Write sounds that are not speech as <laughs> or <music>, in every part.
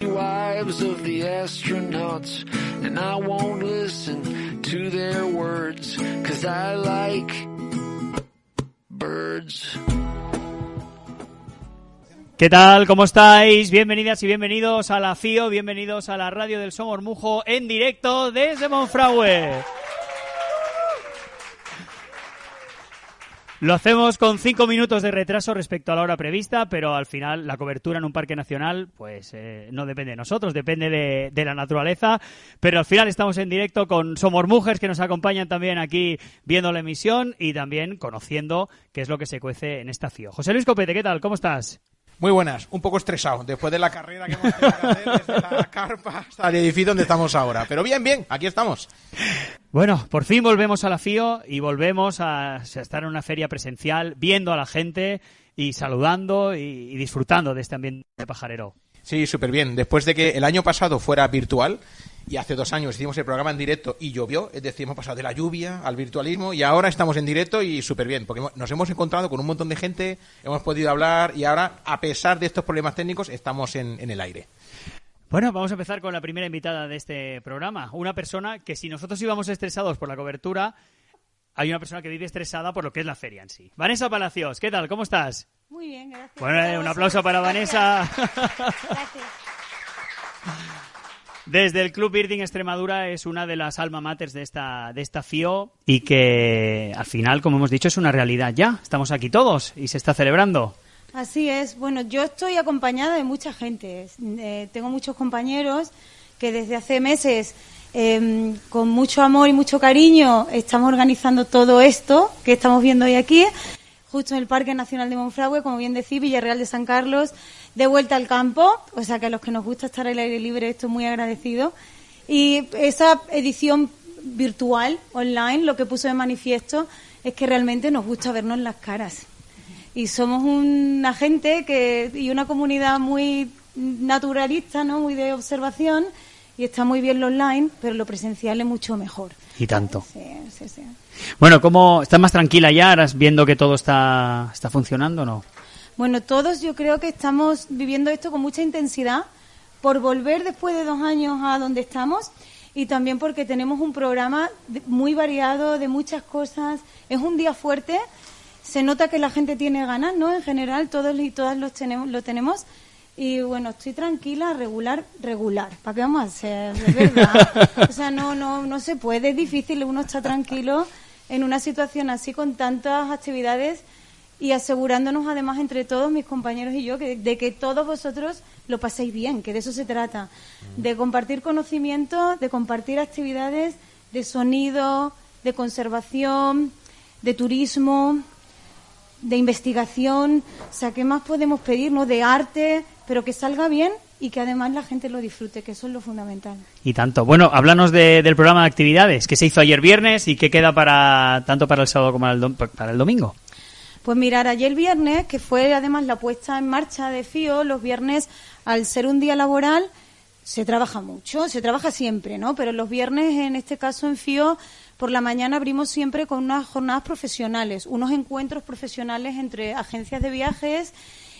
Wives of the astronauts, and I won't listen to their words, cause I like birds. ¿Qué tal? ¿Cómo estáis? Bienvenidas y bienvenidos a la FIO, bienvenidos a la radio del Somormujo en directo desde Monfragüe. Lo hacemos con cinco minutos de retraso respecto a la hora prevista, pero al final la cobertura en un parque nacional, pues eh, no depende de nosotros, depende de, de, la naturaleza. Pero al final estamos en directo con Somos Mujeres que nos acompañan también aquí viendo la emisión y también conociendo qué es lo que se cuece en esta FIO. José Luis Copete, ¿qué tal? ¿Cómo estás? Muy buenas, un poco estresado después de la carrera que hemos tenido que hacer desde la <laughs> carpa hasta el edificio donde estamos ahora. Pero bien, bien, aquí estamos. Bueno, por fin volvemos a la FIO y volvemos a, estar en una feria presencial, viendo a la gente y saludando y, y disfrutando de este ambiente pajarero. Sí, súper bien. Después de que el año pasado fuera virtual y hace dos años hicimos el programa en directo y llovió, es decir, hemos pasado de la lluvia al virtualismo y ahora estamos en directo y súper bien, porque nos hemos encontrado con un montón de gente, hemos podido hablar y ahora, a pesar de estos problemas técnicos, estamos en, en el aire. Bueno, vamos a empezar con la primera invitada de este programa. Una persona que si nosotros íbamos estresados por la cobertura, hay una persona que vive estresada por lo que es la feria en sí. Vanessa Palacios, ¿qué tal? ¿Cómo estás? Muy bien, gracias. Bueno, un aplauso para Vanessa. Gracias. Desde el Club Birding Extremadura es una de las alma maters de esta, de esta FIO y que al final, como hemos dicho, es una realidad ya. Estamos aquí todos y se está celebrando. Así es. Bueno, yo estoy acompañada de mucha gente. Eh, tengo muchos compañeros que desde hace meses, eh, con mucho amor y mucho cariño, estamos organizando todo esto que estamos viendo hoy aquí, justo en el Parque Nacional de Monfragüe, como bien decía, Villarreal de San Carlos, de vuelta al campo. O sea que a los que nos gusta estar al aire libre, estoy muy agradecido. Y esa edición virtual, online, lo que puso de manifiesto es que realmente nos gusta vernos las caras y somos una gente que y una comunidad muy naturalista, ¿no? Muy de observación y está muy bien lo online, pero lo presencial es mucho mejor. Y tanto. Sí, sí, sí. Bueno, ¿cómo estás más tranquila ya, ahora viendo que todo está está funcionando o no? Bueno, todos yo creo que estamos viviendo esto con mucha intensidad por volver después de dos años a donde estamos y también porque tenemos un programa muy variado de muchas cosas. Es un día fuerte se nota que la gente tiene ganas, ¿no? En general, todos y todas los tenemos, lo tenemos. Y bueno, estoy tranquila, regular, regular. ¿Para qué vamos a hacer? De verdad. o sea, no, no, no se puede, es difícil uno está tranquilo en una situación así con tantas actividades y asegurándonos además entre todos, mis compañeros y yo, que, de que todos vosotros lo paséis bien, que de eso se trata. De compartir conocimiento, de compartir actividades de sonido, de conservación, de turismo, de investigación, o sea, ¿qué más podemos pedir, no? De arte, pero que salga bien y que además la gente lo disfrute, que eso es lo fundamental. Y tanto. Bueno, háblanos de, del programa de actividades que se hizo ayer viernes y que queda para tanto para el sábado como para el, para el domingo. Pues mirar, ayer viernes, que fue además la puesta en marcha de FIO, los viernes, al ser un día laboral, se trabaja mucho, se trabaja siempre, ¿no? Pero los viernes, en este caso en FIO, por la mañana abrimos siempre con unas jornadas profesionales, unos encuentros profesionales entre agencias de viajes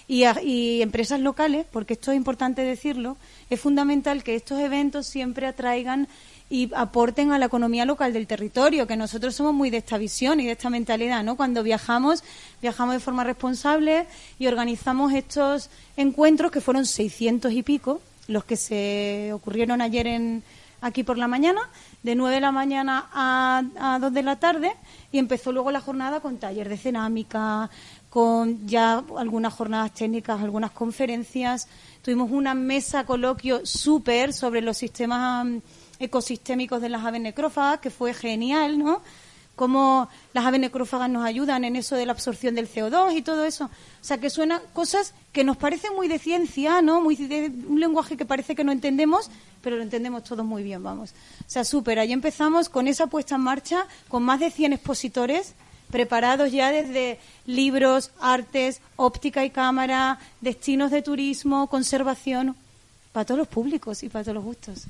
y, y, empresas locales, porque esto es importante decirlo, es fundamental que estos eventos siempre atraigan y aporten a la economía local del territorio, que nosotros somos muy de esta visión y de esta mentalidad, ¿no? Cuando viajamos, viajamos de forma responsable y organizamos estos encuentros que fueron 600 y pico, los que se ocurrieron ayer en, aquí por la mañana, de 9 de la mañana a, a 2 de la tarde, y empezó luego la jornada con taller de cerámica, con ya algunas jornadas técnicas, algunas conferencias. Tuvimos una mesa coloquio súper sobre los sistemas ecosistémicos de las aves necrófagas, que fue genial, ¿no? cómo las aves necrófagas nos ayudan en eso de la absorción del CO2 y todo eso. O sea, que suenan cosas que nos parecen muy de ciencia, ¿no? Muy de un lenguaje que parece que no entendemos, pero lo entendemos todos muy bien, vamos. O sea, súper. Ahí empezamos con esa puesta en marcha, con más de 100 expositores preparados ya desde libros, artes, óptica y cámara, destinos de turismo, conservación, para todos los públicos y para todos los gustos.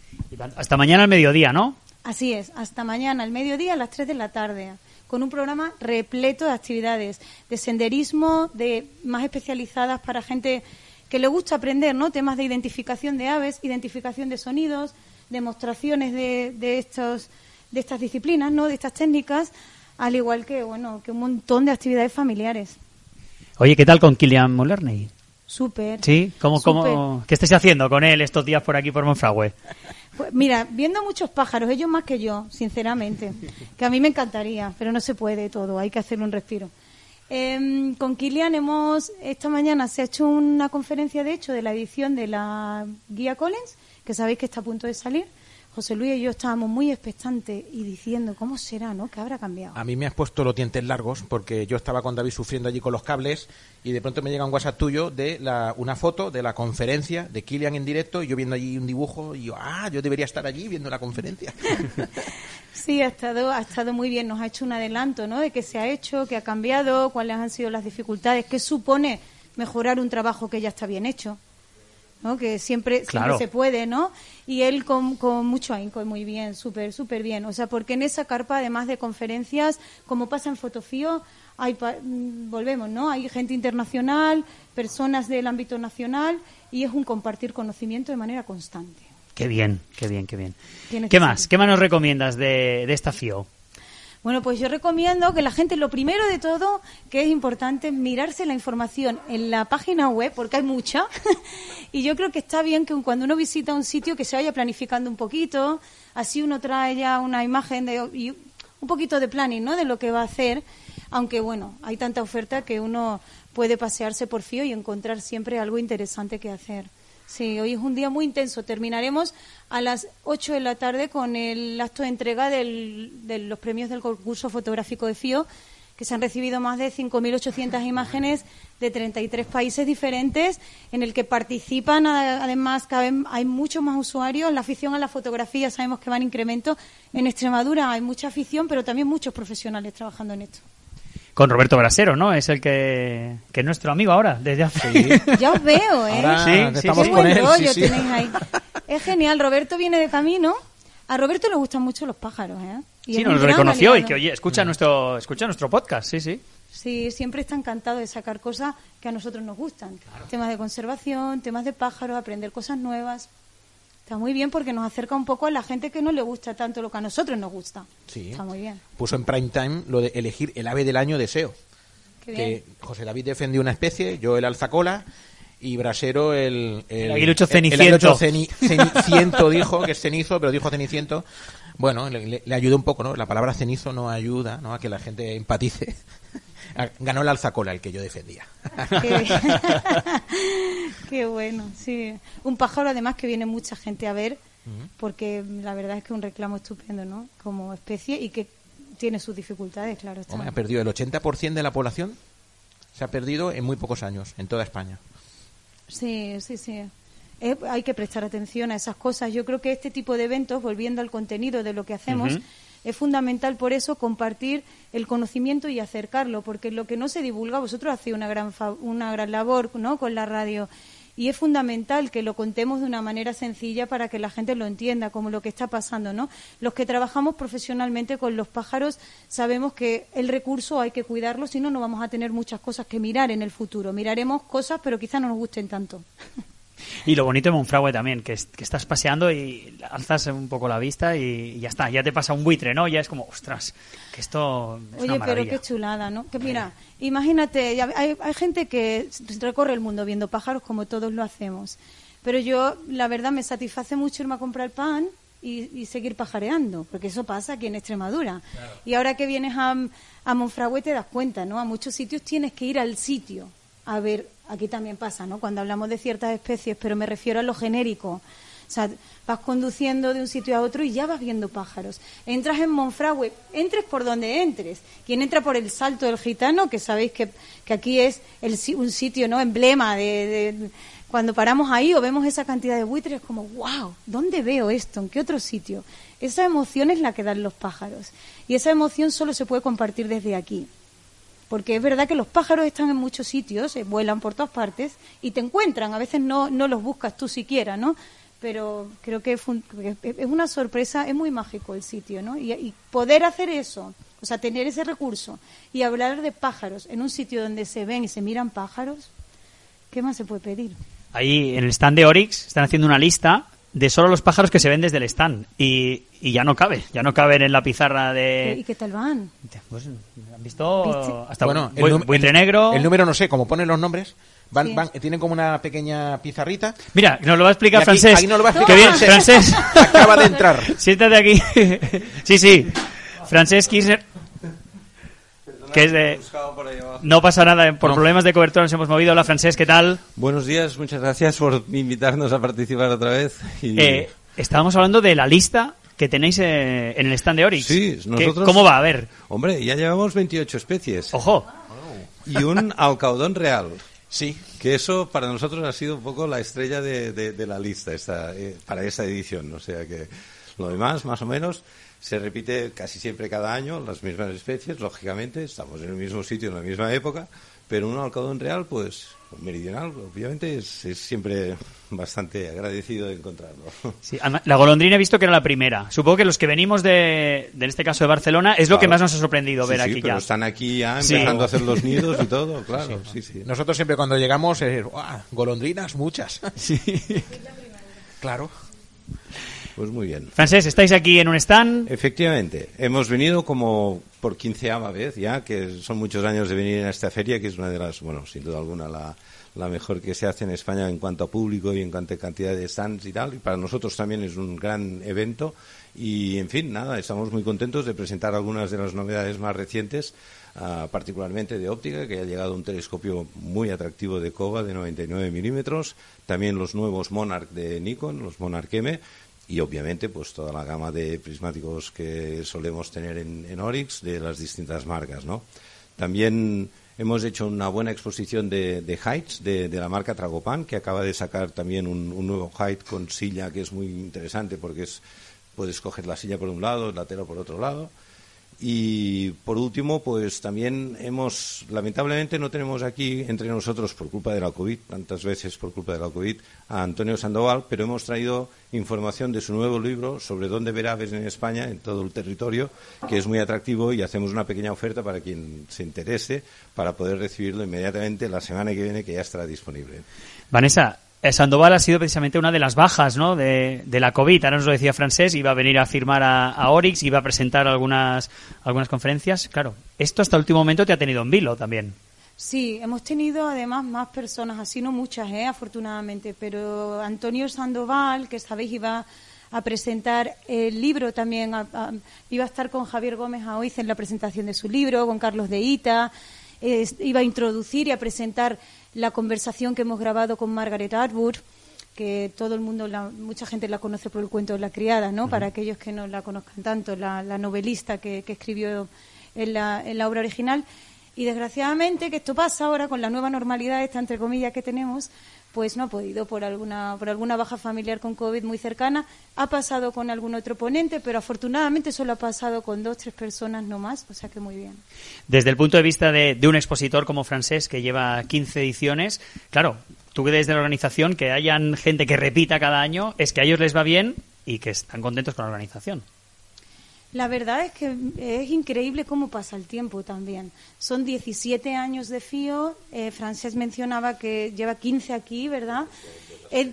Hasta mañana al mediodía, ¿no? Así es, hasta mañana al mediodía a las 3 de la tarde, con un programa repleto de actividades, de senderismo, de más especializadas para gente que le gusta aprender, ¿no? Temas de identificación de aves, identificación de sonidos, demostraciones de, de estos de estas disciplinas, ¿no? De estas técnicas, al igual que, bueno, que un montón de actividades familiares. Oye, ¿qué tal con Kilian Mullerney? Súper. ¿Sí? ¿Cómo, cómo, ¿Qué estáis haciendo con él estos días por aquí, por Monfragüe? Pues mira, viendo muchos pájaros, ellos más que yo, sinceramente, que a mí me encantaría, pero no se puede todo, hay que hacer un respiro. Em, con Kilian hemos, esta mañana se ha hecho una conferencia, de hecho, de la edición de la Guía Collins, que sabéis que está a punto de salir. José Luis y yo estábamos muy expectantes y diciendo, ¿cómo será, no? ¿Qué habrá cambiado? A mí me has puesto los dientes largos porque yo estaba con David sufriendo allí con los cables y de pronto me llega un WhatsApp tuyo de la, una foto de la conferencia de Kilian en directo y yo viendo allí un dibujo y yo, ah, yo debería estar allí viendo la conferencia. <laughs> <laughs> Sí, ha estado, ha estado muy bien. Nos ha hecho un adelanto, ¿no? De qué se ha hecho, qué ha cambiado, cuáles han sido las dificultades, qué supone mejorar un trabajo que ya está bien hecho. ¿No? que siempre, siempre se puede, ¿no? Y él con, con mucho ahínco, muy bien, súper, súper bien. O sea, porque en esa carpa, además de conferencias, como pasa en Fotofío, hay, mm, volvemos, ¿no? Hay gente internacional, personas del ámbito nacional, y es un compartir conocimiento de manera constante. Qué bien, qué bien, qué bien. ¿Qué más? ¿Qué más nos recomiendas de, de esta FIO? Bueno, pues yo recomiendo que la gente, lo primero de todo, que es importante, mirarse la información en la página web, porque hay mucha, <laughs> y yo creo que está bien que cuando uno visita un sitio que se vaya planificando un poquito, así uno trae ya una imagen de, y un poquito de planning, ¿no?, de lo que va a hacer, aunque bueno, hay tanta oferta que uno puede pasearse por fío y encontrar siempre algo interesante que hacer. Sí, hoy es un día muy intenso. Terminaremos a las 8 de la tarde con el acto de entrega de los premios del concurso fotográfico de FIO, que se han recibido más de 5.800 imágenes de 33 países diferentes, en el que participan, además, hay muchos más usuarios. La afición a la fotografía sabemos que va en incremento. En Extremadura hay mucha afición, pero también muchos profesionales trabajando en esto con Roberto Brasero, ¿no? Es el que, que es nuestro amigo ahora, desde hace... <laughs> Ya os veo, ¿eh? sí, estamos con él, <laughs> Es genial, Roberto viene de camino. A Roberto le gustan mucho los pájaros, ¿eh? sí, nos reconoció y que, oye, escucha nuestro, escucha nuestro podcast, sí, sí. Sí, siempre está encantado de sacar cosas que a nosotros nos gustan. Temas de conservación, temas de pájaros, aprender cosas nuevas. Está muy bien porque nos acerca un poco a la gente que no le gusta tanto lo que a nosotros nos gusta. Sí. Está muy bien. Puso en prime time lo de elegir el ave del año deseo. Que José David defendió una especie, yo el alzacola y Brasero el... El, aguilucho ceniciento. ceniciento dijo, que es cenizo, pero dijo ceniciento. Bueno, le, le, ayudó un poco, ¿no? La palabra cenizo no ayuda ¿no? a que la gente empatice. Ganó el alzacola, el que yo defendía. <laughs> Qué, bueno, sí. Un pájaro además que viene mucha gente a ver, porque la verdad es que es un reclamo estupendo, ¿no? Como especie y que tiene sus dificultades, claro. Está. ha perdido el 80% de la población, se ha perdido en muy pocos años, en toda España. Sí, sí, sí. hay que prestar atención a esas cosas. Yo creo que este tipo de eventos, volviendo al contenido de lo que hacemos, es fundamental por eso compartir el conocimiento y acercarlo, porque lo que no se divulga, vosotros hacéis una gran, una gran labor ¿no? con la radio y es fundamental que lo contemos de una manera sencilla para que la gente lo entienda, como lo que está pasando, ¿no? Los que trabajamos profesionalmente con los pájaros sabemos que el recurso hay que cuidarlo, si no, no vamos a tener muchas cosas que mirar en el futuro. Miraremos cosas, pero quizá no nos gusten tanto. <laughs> Y lo bonito de Monfragüe también, que, que, estás paseando y alzas un poco la vista y, ya está, ya te pasa un buitre, ¿no? Ya es como, ostras, que esto es Oye, pero qué chulada, ¿no? Que mira, imagínate, hay, hay gente que recorre el mundo viendo pájaros como todos lo hacemos, pero yo, la verdad, me satisface mucho irme a comprar pan y, seguir pajareando, porque eso pasa aquí en Extremadura. Y ahora que vienes a, a Monfragüe te das cuenta, ¿no? A muchos sitios tienes que ir al sitio a ver aquí también pasa, ¿no? Cuando hablamos de ciertas especies, pero me refiero a lo genérico. O sea, vas conduciendo de un sitio a otro y ya vas viendo pájaros. Entras en Monfragüe, entres por donde entres. Quien entra por el Salto del Gitano, que sabéis que, que aquí es el, un sitio no emblema de, cuando paramos ahí o vemos esa cantidad de buitres, es como, wow, ¿dónde veo esto? ¿En qué otro sitio? Esa emoción es la que dan los pájaros. Y esa emoción solo se puede compartir desde aquí. Porque es verdad que los pájaros están en muchos sitios, eh, vuelan por todas partes y te encuentran. A veces no, no los buscas tú siquiera, ¿no? Pero creo que es, una sorpresa, es muy mágico el sitio, ¿no? Y, poder hacer eso, o sea, tener ese recurso y hablar de pájaros en un sitio donde se ven y se miran pájaros, ¿qué más se puede pedir? Ahí en el stand de Orix están haciendo una lista de solo los pájaros que se ven desde el stand y, y ya no cabe, ya no caben en la pizarra de... ¿Y qué tal van? Pues, ¿Han visto? Hasta bueno, el, buitre negro... El número no sé, como ponen los nombres... Van, van, tienen como una pequeña pizarrita. Mira, nos lo va a explicar Francés. Ahí no lo va a explicar. Qué bien, Francés. Acaba de entrar. <laughs> Siéntate aquí. <laughs> sí, sí. Francés Kirchner que es de... No pasa nada, por problemas de cobertura nos hemos movido. Hola, Francés, ¿qué tal? Buenos días, muchas gracias por invitarnos a participar otra vez. Eh, estábamos hablando de la lista que tenéis eh, en el stand de Orix. Sí, nosotros... ¿Cómo va? A ver. Hombre, ya llevamos 28 especies. ¡Ojo! Y un alcaudón real. Sí. Que eso para nosotros ha sido un poco la estrella de, la lista esta, eh, para esta edición. O sea que lo demás, más o menos, se repite casi siempre cada año, las mismas especies, lógicamente, estamos en el mismo sitio en la misma época, pero un alcadón real, pues meridional, obviamente es, siempre bastante agradecido de encontrarlo. <laughs> Sí, la golondrina he visto que era la primera. Supongo que los que venimos de, en este caso de Barcelona, es lo que más nos ha sorprendido ver aquí pero están aquí ya empezando a hacer los <laughs> nidos y todo, claro. Sí, sí. Nosotros siempre cuando llegamos, es, golondrinas, muchas. Sí. <laughs> claro. Pues muy bien. Francés, ¿estáis aquí en un stand? Efectivamente. Hemos venido como por quinceava vez ya, que son muchos años de venir a esta feria, que es una de las, bueno, sin duda alguna, la, la mejor que se hace en España en cuanto a público y en cuanto a cantidad de stands y tal. Y para nosotros también es un gran evento. Y, en fin, nada, estamos muy contentos de presentar algunas de las novedades más recientes, ah, particularmente de óptica, que ha llegado un telescopio muy atractivo de COBA de 99 milímetros. También los nuevos Monarch de Nikon, los Monarch M y obviamente pues toda la gama de prismáticos que solemos tener en, en Oryx de las distintas marcas, ¿no? También hemos hecho una buena exposición de, de heights de, la marca Tragopan, que acaba de sacar también un, nuevo height con silla que es muy interesante porque es, puedes coger la silla por un lado, la tela por otro lado. Y por último, pues también hemos, lamentablemente no tenemos aquí entre nosotros por culpa de la COVID, tantas veces por culpa de la COVID, a Antonio Sandoval, pero hemos traído información de su nuevo libro sobre dónde ver aves en España, en todo el territorio, que es muy atractivo y hacemos una pequeña oferta para quien se interese para poder recibirlo inmediatamente la semana que viene, que ya estará disponible. Vanessa, Sandoval ha sido precisamente una de las bajas ¿no? de, la COVID. Ahora nos lo decía Francés, iba a venir a firmar a, a, Orix, iba a presentar algunas, algunas conferencias. Claro, esto hasta el último momento te ha tenido en vilo también. Sí, hemos tenido además más personas, así no muchas, ¿eh? afortunadamente, pero Antonio Sandoval, que sabéis iba a presentar el libro también, iba a estar con Javier Gómez hoy en la presentación de su libro, con Carlos de Ita, iba a introducir y a presentar la conversación que hemos grabado con Margaret Atwood, que todo el mundo, mucha gente la conoce por el cuento de la criada, ¿no? Para aquellos que no la conozcan tanto, la, novelista que, escribió en la, en la obra original. Y desgraciadamente, que esto pasa ahora con la nueva normalidad, esta entre comillas que tenemos, pues no ha podido por alguna, por alguna baja familiar con COVID muy cercana. Ha pasado con algún otro ponente, pero afortunadamente solo ha pasado con dos, tres personas no más, o sea que muy bien. Desde el punto de vista de, un expositor como Francés, que lleva 15 ediciones, claro, tú que desde la organización, que hayan gente que repita cada año, es que a ellos les va bien y que están contentos con la organización. La verdad es que es increíble cómo pasa el tiempo también. Son 17 años de FIO. Eh, mencionaba que lleva 15 aquí, ¿verdad? Es,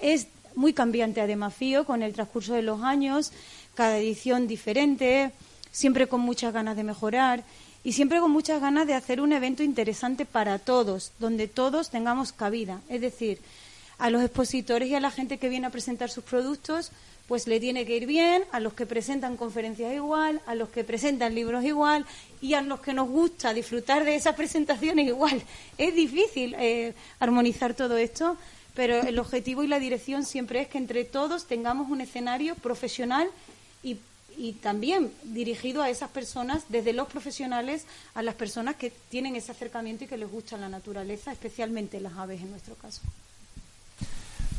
es, muy cambiante además FIO con el transcurso de los años, cada edición diferente, siempre con muchas ganas de mejorar y siempre con muchas ganas de hacer un evento interesante para todos, donde todos tengamos cabida. Es decir, a los expositores y a la gente que viene a presentar sus productos pues le tiene que ir bien, a los que presentan conferencias igual, a los que presentan libros igual y a los que nos gusta disfrutar de esas <laughs> presentaciones igual. Es difícil eh, armonizar todo esto, pero el objetivo y la dirección siempre es que entre todos tengamos un escenario profesional y, y también dirigido a esas personas, desde los profesionales a las personas que tienen ese acercamiento y que les gusta la naturaleza, especialmente las aves en nuestro caso.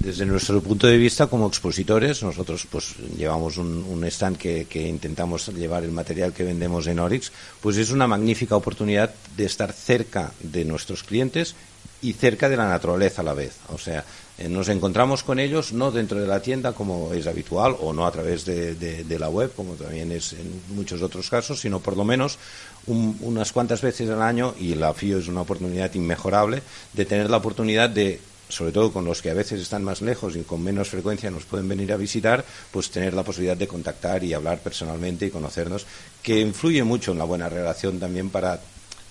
Desde nuestro punto de vista, como expositores, nosotros pues llevamos un, stand que, intentamos llevar el material que vendemos en Orix, pues es una magnífica oportunidad de estar cerca de nuestros clientes y cerca de la naturaleza a la vez. O sea, eh, nos encontramos con ellos no dentro de la tienda como es habitual o no a través de, de, la web como también es en muchos otros casos, sino por lo menos un, unas cuantas veces al año y la FIO es una oportunidad inmejorable de tener la oportunidad de sobre todo con los que a veces están más lejos y con menos frecuencia nos pueden venir a visitar, pues tener la posibilidad de contactar y hablar personalmente y conocernos, que influye mucho en la buena relación también para,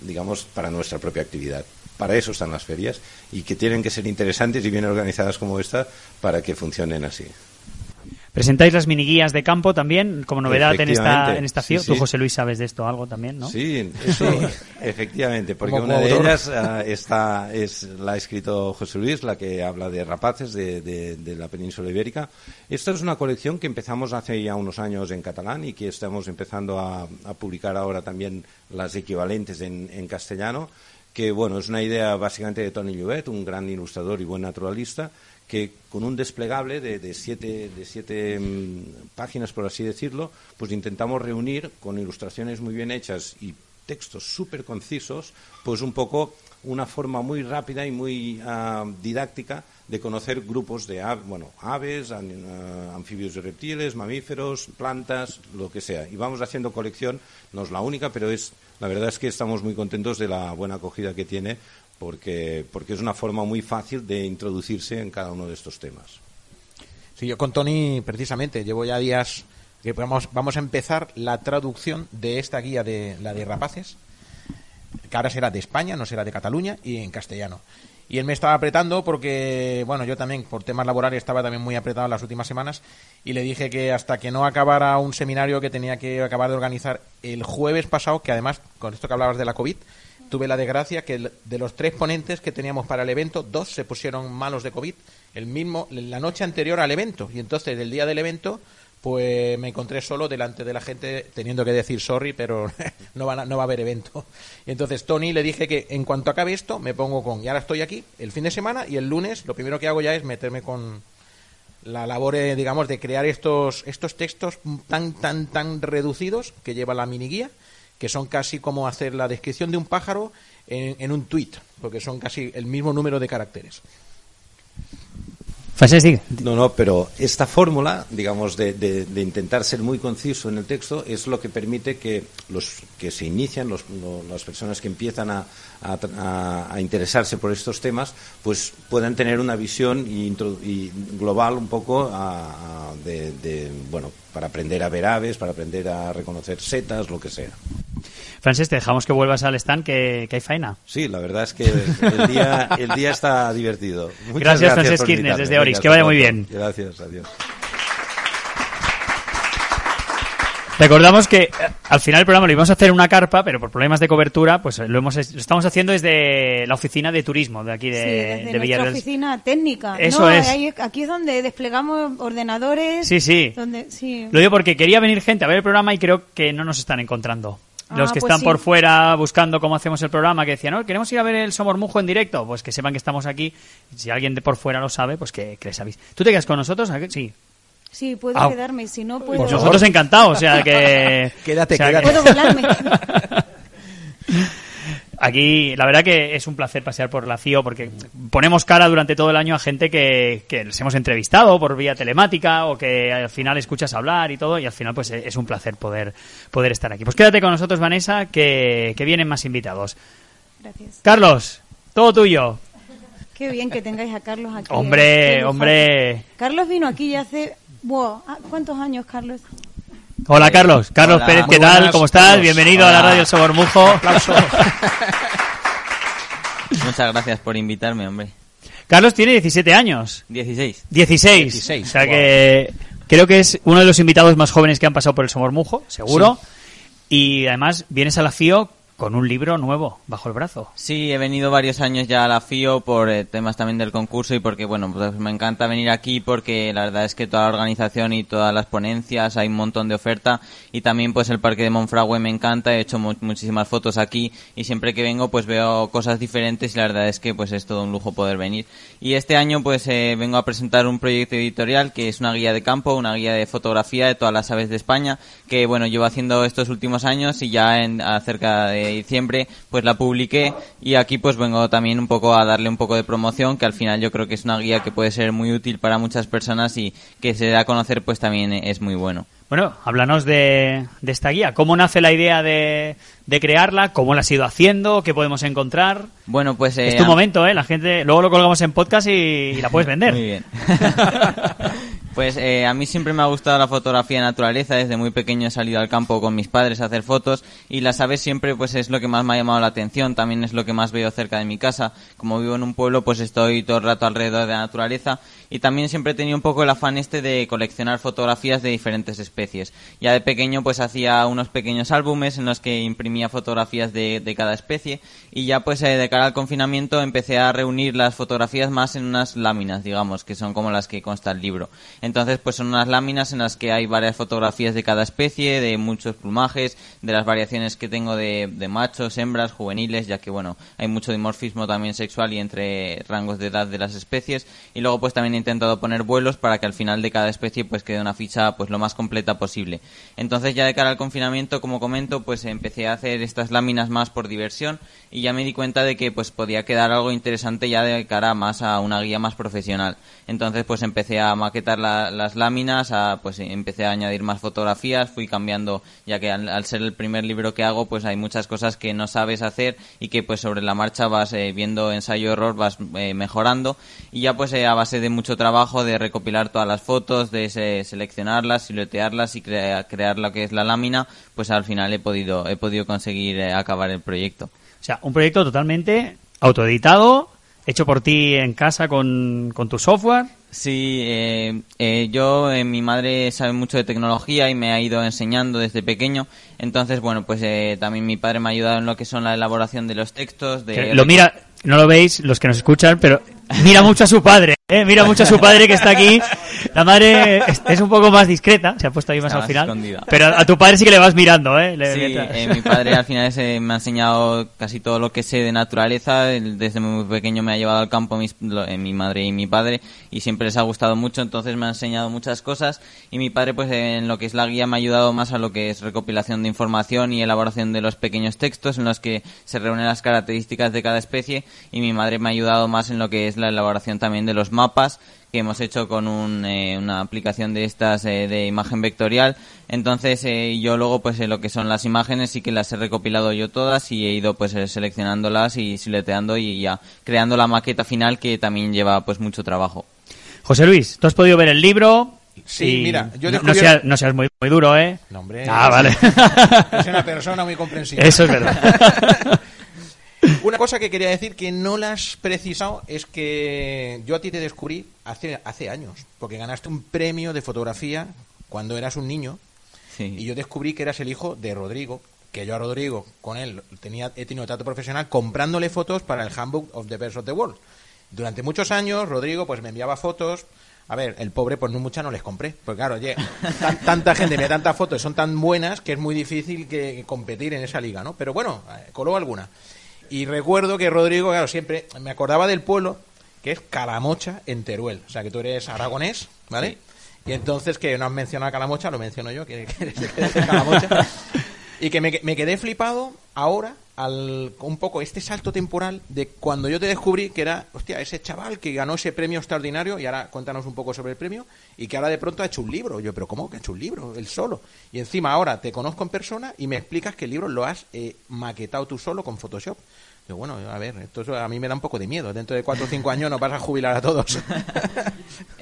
digamos, para nuestra propia actividad. Para eso están las ferias y que tienen que ser interesantes y bien organizadas como esta para que funcionen así. Presentáis las miniguías de campo también como novedad en esta en esta FIO. Sí, sí. Tú, José Luis, sabes de esto algo también, ¿no? Sí, eso, efectivamente, porque una de ellas uh, está, es, la ha escrito José Luis, la que habla de rapaces de, de, de, la península ibérica. Esta es una colección que empezamos hace ya unos años en catalán y que estamos empezando a, a publicar ahora también las equivalentes en, en castellano que bueno, es una idea básicamente de Tony Llobet, un gran ilustrador y buen naturalista, que con un desplegable de, de siete, de siete um, páginas, por así decirlo, pues intentamos reunir con ilustraciones muy bien hechas y textos súper concisos, pues un poco una forma muy rápida y muy uh, didáctica de conocer grupos de bueno, aves, an, uh, anfibios y reptiles, mamíferos, plantas, lo que sea. Y vamos haciendo colección, no es la única, pero es la verdad es que estamos muy contentos de la buena acogida que tiene porque, porque es una forma muy fácil de introducirse en cada uno de estos temas. Sí, yo con Tony, precisamente, llevo ya días que vamos, vamos a empezar la traducción de esta guía de la de rapaces, que ahora será de España, no será de Cataluña, y en castellano. Y él me estaba apretando porque, bueno, yo también por temas laborales estaba también muy apretado en las últimas semanas y le dije que hasta que no acabara un seminario que tenía que acabar de organizar el jueves pasado, que además, con esto que hablabas de la COVID, tuve la desgracia que de los tres ponentes que teníamos para el evento, dos se pusieron malos de COVID el mismo la noche anterior al evento y entonces el día del evento pues me encontré solo delante de la gente teniendo que decir sorry, pero <laughs> no, van no va a haber evento. Y entonces Tony le dije que en cuanto acabe esto me pongo con, y ahora estoy aquí el fin de semana y el lunes lo primero que hago ya es meterme con la labor, eh, digamos, de crear estos, estos textos tan, tan, tan reducidos que lleva la mini guía que son casi como hacer la descripción de un pájaro en, en un tuit, porque son casi el mismo número de caracteres. No, no, pero esta fórmula, digamos, de, de, de, intentar ser muy conciso en el texto es lo que permite que los que se inician, los, lo, las personas que empiezan a, a, a, interesarse por estos temas, pues puedan tener una visión y, y global un poco de, de, bueno, para aprender a ver aves, para aprender a reconocer setas, lo que sea. Francis, te dejamos que vuelvas al stand, que, que, hay faena. Sí, la verdad es que el día, el día está divertido. Muchas gracias, gracias Francesc Kirnes, desde Orix. Que vaya muy bien. Gracias, adiós. Recordamos que eh, al final del programa lo íbamos a hacer en una carpa, pero por problemas de cobertura, pues lo hemos lo estamos haciendo desde la oficina de turismo de aquí de, sí, desde de Villarreal. oficina técnica. Eso no, es. Ahí, aquí es donde desplegamos ordenadores. Sí, sí. Donde, sí. Lo digo porque quería venir gente a ver el programa y creo que no nos están encontrando. Los Ah, que pues están sí. por fuera buscando cómo hacemos el programa, que decían, no, queremos ir a ver el Somormujo en directo, pues que sepan que estamos aquí. Si alguien de por fuera lo sabe, pues que, que les avise. ¿Tú te quedas con nosotros? ¿A que- Sí. Sí, puedo Ah. quedarme. Si no, puedo. Pues nosotros encantados, o sea que... <laughs> Quédate, o sea quédate. que- Puedo volarme. <laughs> Aquí, la verdad que es un placer pasear por la CIO porque ponemos cara durante todo el año a gente que, que les hemos entrevistado por vía telemática o que al final escuchas hablar y todo y al final pues es un placer poder, poder estar aquí. Pues quédate con nosotros, Vanessa, que, que vienen más invitados. Gracias. Carlos, todo tuyo. Qué bien que tengáis a Carlos aquí. ¿eh? Hombre, lujazo. hombre. Carlos vino aquí ya hace. Wow, ah, ¿Cuántos años, Carlos? Hola, Carlos. Carlos Hola, Pérez, muy ¿qué tal? buenas, ¿Cómo estás? Carlos. Bienvenido a la radio El Sobormujo. Aplauso. <laughs> Muchas gracias por invitarme, hombre. Carlos tiene 17 años. 16. 16. 16, O sea wow. que creo que es uno de los invitados más jóvenes que han pasado por el Somormujo, seguro. Y además vienes a la FIO con un libro nuevo bajo el brazo. Sí, he venido varios años ya a la FIO por eh, temas también del concurso y porque, bueno, pues me encanta venir aquí porque la verdad es que toda la organización y todas las ponencias hay un montón de oferta y también pues el Parque de Monfragüe me encanta, he hecho mu- muchísimas fotos aquí y siempre que vengo pues veo cosas diferentes y la verdad es que pues es todo un lujo poder venir. Y este año pues eh, vengo a presentar un proyecto editorial que es una guía de campo, una guía de fotografía de todas las aves de España que, bueno, llevo haciendo estos últimos años y ya en acerca de diciembre pues la publiqué y aquí pues vengo también un poco a darle un poco de promoción que al final yo creo que es una guía que puede ser muy útil para muchas personas y que se da a conocer pues también es muy bueno. Bueno, háblanos de, de esta guía. ¿Cómo nace la idea de, de crearla? ¿Cómo la has ido haciendo? ¿Qué podemos encontrar? Bueno, pues... eh, es tu a- momento, ¿eh? La gente... Luego lo colgamos en podcast y, y la puedes vender. Muy bien. <laughs> Pues eh, a mí siempre me ha gustado la fotografía de naturaleza. Desde muy pequeño he salido al campo con mis padres a hacer fotos y las aves siempre pues es lo que más me ha llamado la atención. También es lo que más veo cerca de mi casa. Como vivo en un pueblo pues estoy todo el rato alrededor de la naturaleza y también siempre tenido un poco el afán este de coleccionar fotografías de diferentes especies. Ya de pequeño pues hacía unos pequeños álbumes en los que imprimía fotografías de, de cada especie y ya pues eh, de cara al confinamiento empecé a reunir las fotografías más en unas láminas, digamos, que son como las que consta el libro. Entonces pues son unas láminas en las que hay varias fotografías de cada especie, de muchos plumajes, de las variaciones que tengo de, de machos, hembras, juveniles, ya que bueno, hay mucho dimorfismo también sexual y entre rangos de edad de las especies y luego pues también intentado poner vuelos para que al final de cada especie pues quede una ficha pues lo más completa posible. Entonces ya de cara al confinamiento, como comento, pues empecé a hacer estas láminas más por diversión y ya me di cuenta de que pues podía quedar algo interesante ya de cara más a una guía más profesional. Entonces pues empecé a maquetar la- las láminas, a, pues empecé a añadir más fotografías, fui cambiando, ya que al, ser el primer libro que hago pues hay muchas cosas que no sabes hacer y que pues sobre la marcha vas eh, viendo ensayo-error, vas eh, mejorando y ya pues eh, a base de mucho trabajo, de recopilar todas las fotos, de se- seleccionarlas, siluetearlas y crea- crear lo que es la lámina, pues al final he podido, he podido conseguir eh, acabar el proyecto. O sea, un proyecto totalmente autoeditado, hecho por ti en casa con, con tu software. Sí, eh, eh, yo, eh, mi madre sabe mucho de tecnología y me ha ido enseñando desde pequeño. Entonces, bueno, pues eh, también mi padre me ha ayudado en lo que son la elaboración de los textos. De lo mira, no lo veis los que nos escuchan, pero mira mucho a su padre, ¿eh? mira mucho a su padre que está aquí. <laughs> <laughs> La madre es, es un poco más discreta, se ha puesto ahí más Está al más final. escondida. Pero a, a tu padre sí que le vas mirando, ¿eh? Le- Sí, eh, mi padre al final ese me ha enseñado casi todo lo que sé de naturaleza. Desde muy pequeño me ha llevado al campo mis- lo- eh, mi madre y mi padre y siempre les ha gustado mucho, entonces me ha enseñado muchas cosas. Y mi padre, pues en lo que es la guía, me ha ayudado más a lo que es recopilación de información y elaboración de los pequeños textos en los que se reúnen las características de cada especie. Y mi madre me ha ayudado más en lo que es la elaboración también de los mapas que hemos hecho con un, eh, una aplicación de estas eh, de imagen vectorial. Entonces eh, yo luego pues lo que son las imágenes sí que las he recopilado yo todas y he ido pues eh, seleccionándolas y silueteando y ya creando la maqueta final que también lleva pues mucho trabajo. José Luis, tú has podido ver el libro. Sí, y mira, yo no, seas, no seas muy, muy duro, ¿eh? No, hombre. Ah, vale. Es una persona muy comprensiva. Eso es verdad. <laughs> Una cosa que quería decir que no la has precisado es que yo a ti te descubrí hace, hace años, porque ganaste un premio de fotografía cuando eras un niño Sí. y yo descubrí que eras el hijo de Rodrigo, que yo a Rodrigo con él tenía, he tenido trato profesional comprándole fotos para el Handbook of the Birds of the World. Durante muchos años Rodrigo pues me enviaba fotos. A ver, el pobre pues no muchas no les compré, porque claro, oye, tan- tanta gente me da tantas fotos, son tan buenas que es muy difícil que competir en esa liga, ¿no? Pero bueno, eh, coló alguna. Y recuerdo que Rodrigo, claro, siempre me acordaba del pueblo que es Calamocha en Teruel. O sea, que tú eres aragonés, ¿vale? Y entonces, que no has mencionado a Calamocha, lo menciono yo, que, que eres de <laughs> Calamocha. Y que me, me quedé flipado ahora al un poco este salto temporal de cuando yo te descubrí que era, hostia, ese chaval que ganó ese premio extraordinario y ahora cuéntanos un poco sobre el premio y que ahora de pronto ha hecho un libro. Yo, pero ¿cómo que ha hecho un libro? Él solo. Y encima ahora te conozco en persona y me explicas que el libro lo has eh, maquetado tú solo con Photoshop. Digo, bueno, a ver, esto a mí me da un poco de miedo. Dentro de cuatro o cinco años nos vas a jubilar a todos. <laughs>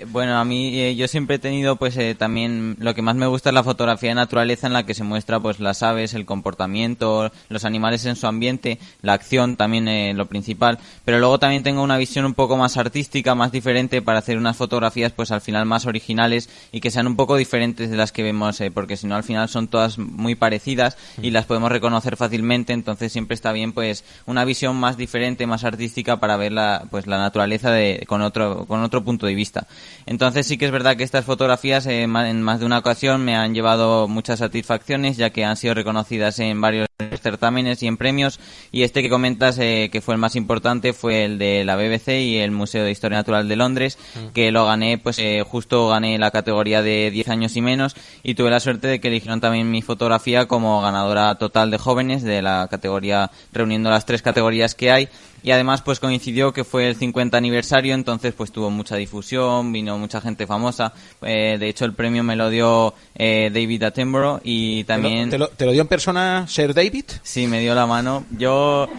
Bueno, a mí eh, yo siempre he tenido pues eh, también lo que más me gusta es la fotografía de naturaleza en la que se muestra pues las aves, el comportamiento, los animales en su ambiente, la acción también eh, lo principal, pero luego también tengo una visión un poco más artística, más diferente para hacer unas fotografías pues al final más originales y que sean un poco diferentes de las que vemos porque si no al final son todas muy parecidas y las podemos reconocer fácilmente, entonces siempre está bien pues una visión más diferente, más artística para ver la pues la naturaleza de, con otro con otro punto de vista. Entonces sí que es verdad que estas fotografías eh, en más de una ocasión me han llevado muchas satisfacciones ya que han sido reconocidas en varios certámenes y en premios y este que comentas eh, que fue el más importante fue el de la BBC y el Museo de Historia Natural de Londres mm. que lo gané pues eh, justo gané la categoría de 10 años y menos y tuve la suerte de que eligieron también mi fotografía como ganadora total de jóvenes de la categoría reuniendo las tres categorías que hay y además pues coincidió que fue el 50 aniversario entonces pues tuvo mucha difusión vino mucha gente famosa eh, de hecho el premio me lo dio eh, David Attenborough y también ¿Te lo, ¿Te lo, dio en persona Sir David? sí me dio la mano yo <laughs>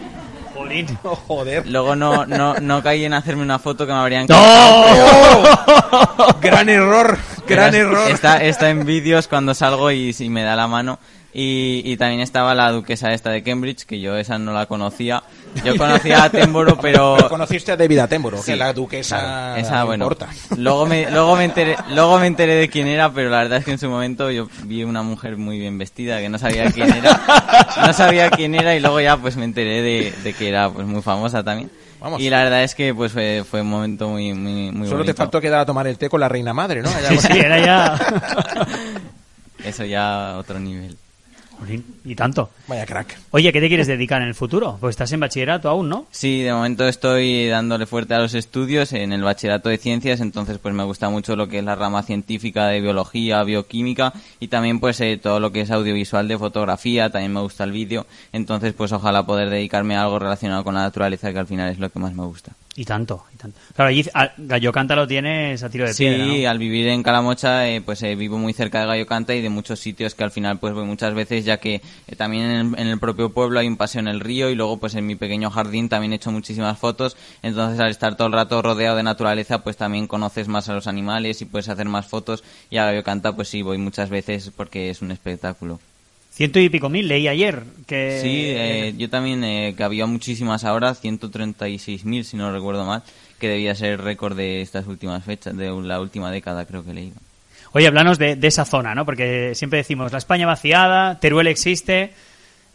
Oh, joder. Luego no, no, no caí en hacerme una foto que me habrían ¡No! <laughs> gran error, gran error. Está, está en vídeos cuando salgo y, y me da la mano. Y, y, también estaba la duquesa esta de Cambridge, que yo esa no la conocía. Yo conocía a Attenborough, <laughs> pero... conociste a David Attenborough, que la duquesa esa, bueno, importa. Luego me, luego, me enteré, <laughs> luego me enteré de quién era, pero la verdad es que en su momento yo vi una mujer muy bien vestida, que no sabía quién era. <laughs> No sabía quién era y luego ya pues me enteré de, de que era pues muy famosa también. Vamos. Y la verdad es que pues fue, fue un momento muy, muy, muy Solo bonito. te faltó quedar a tomar el té con la reina madre, ¿no? Allá Sí, sí, era ya... Eso ya otro nivel. Y tanto. Vaya crack. Oye, ¿qué te quieres dedicar en el futuro? Pues estás en bachillerato aún, ¿no? Sí, de momento estoy dándole fuerte a los estudios en el bachillerato de ciencias, entonces pues me gusta mucho lo que es la rama científica de biología, bioquímica y también pues eh, todo lo que es audiovisual de fotografía, también me gusta el vídeo, entonces pues ojalá poder dedicarme a algo relacionado con la naturaleza que al final es lo que más me gusta. Y tanto, y tanto. Claro, allí a- Gallo Canta lo tienes a tiro de Sí, piedra, ¿no? al vivir en Calamocha, eh, pues eh, vivo muy cerca de Gallo Canta y de muchos sitios que al final, pues voy muchas veces, ya que eh, también en el, en el propio pueblo hay un paseo en el río y luego, pues en mi pequeño jardín también he hecho muchísimas fotos. Entonces, al estar todo el rato rodeado de naturaleza, pues también conoces más a los animales y puedes hacer más fotos. Y a Gallo Canta, pues sí, voy muchas veces porque es un espectáculo. Ciento y pico mil, leí ayer que... Sí, eh, yo también, eh, que había muchísimas ahora, 136.000 si no recuerdo mal, que debía ser récord de estas últimas fechas, de la última década creo que leí. Oye, háblanos de, de esa zona, ¿no? Porque siempre decimos, la España vaciada, Teruel existe,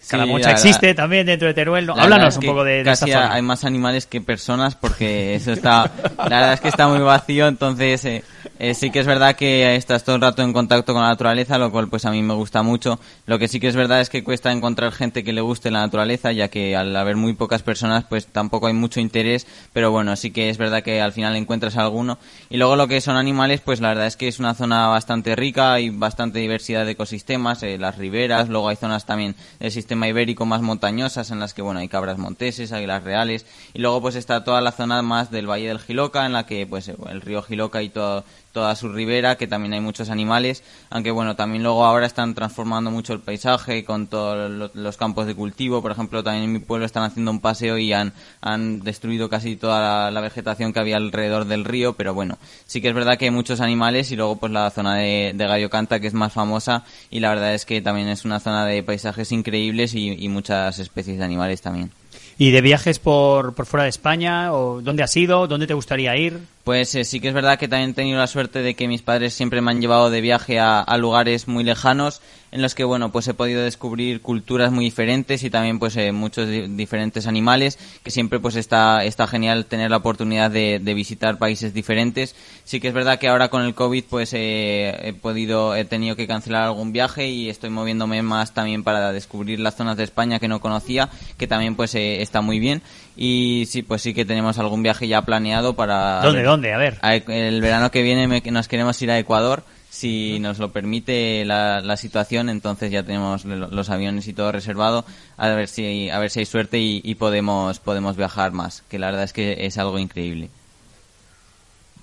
Calamocha la existe también dentro de Teruel. ¿no? Háblanos es un poco de, de esta casi zona. hay más animales que personas porque eso está la verdad es que está muy vacío entonces eh, eh, sí que es verdad que estás todo el rato en contacto con la naturaleza lo cual pues a mí me gusta mucho. Lo que sí que es verdad es que cuesta encontrar gente que le guste la naturaleza ya que al haber muy pocas personas pues tampoco hay mucho interés. Pero bueno sí que es verdad que al final encuentras alguno. Y luego lo que son animales pues la verdad es que es una zona bastante rica hay bastante diversidad de ecosistemas eh, las riberas luego hay zonas también del sistema ibérico más montañosas en las que bueno hay cabras monteses águilas reales. Y luego pues está toda la zona más del valle del Giloca en la que pues el río Giloca y todo toda su ribera que también hay muchos animales aunque bueno también luego ahora están transformando mucho el paisaje con todos lo- los campos de cultivo. Por ejemplo también en mi pueblo están haciendo un paseo y han, han destruido casi toda la, vegetación que había alrededor del río pero bueno sí que es verdad que hay muchos animales y luego pues la zona de, Gallo Canta que es más famosa y la verdad es que también es una zona de paisajes increíbles y muchas especies de animales también ¿Y de viajes por, por fuera de España? ¿O ¿Dónde has ido? ¿Dónde te gustaría ir? Pues eh, sí que es verdad que también he tenido la suerte de que mis padres siempre me han llevado de viaje a, a lugares muy lejanos en los que bueno pues he podido descubrir culturas muy diferentes y también pues eh, muchos di- diferentes animales que siempre pues está está genial tener la oportunidad de, de visitar países diferentes sí que es verdad que ahora con el covid pues eh, he podido he tenido que cancelar algún viaje y estoy moviéndome más también para descubrir las zonas de España que no conocía que también pues eh, está muy bien y sí pues sí que tenemos algún viaje ya planeado para ¿Dónde, dónde? A ver. a- El verano que viene me- nos queremos ir a Ecuador. Si nos lo permite la, la situación, entonces ya tenemos lo- los aviones y todo reservado. A ver si, a ver si hay suerte y, y podemos, podemos viajar más. Que la verdad es que es algo increíble.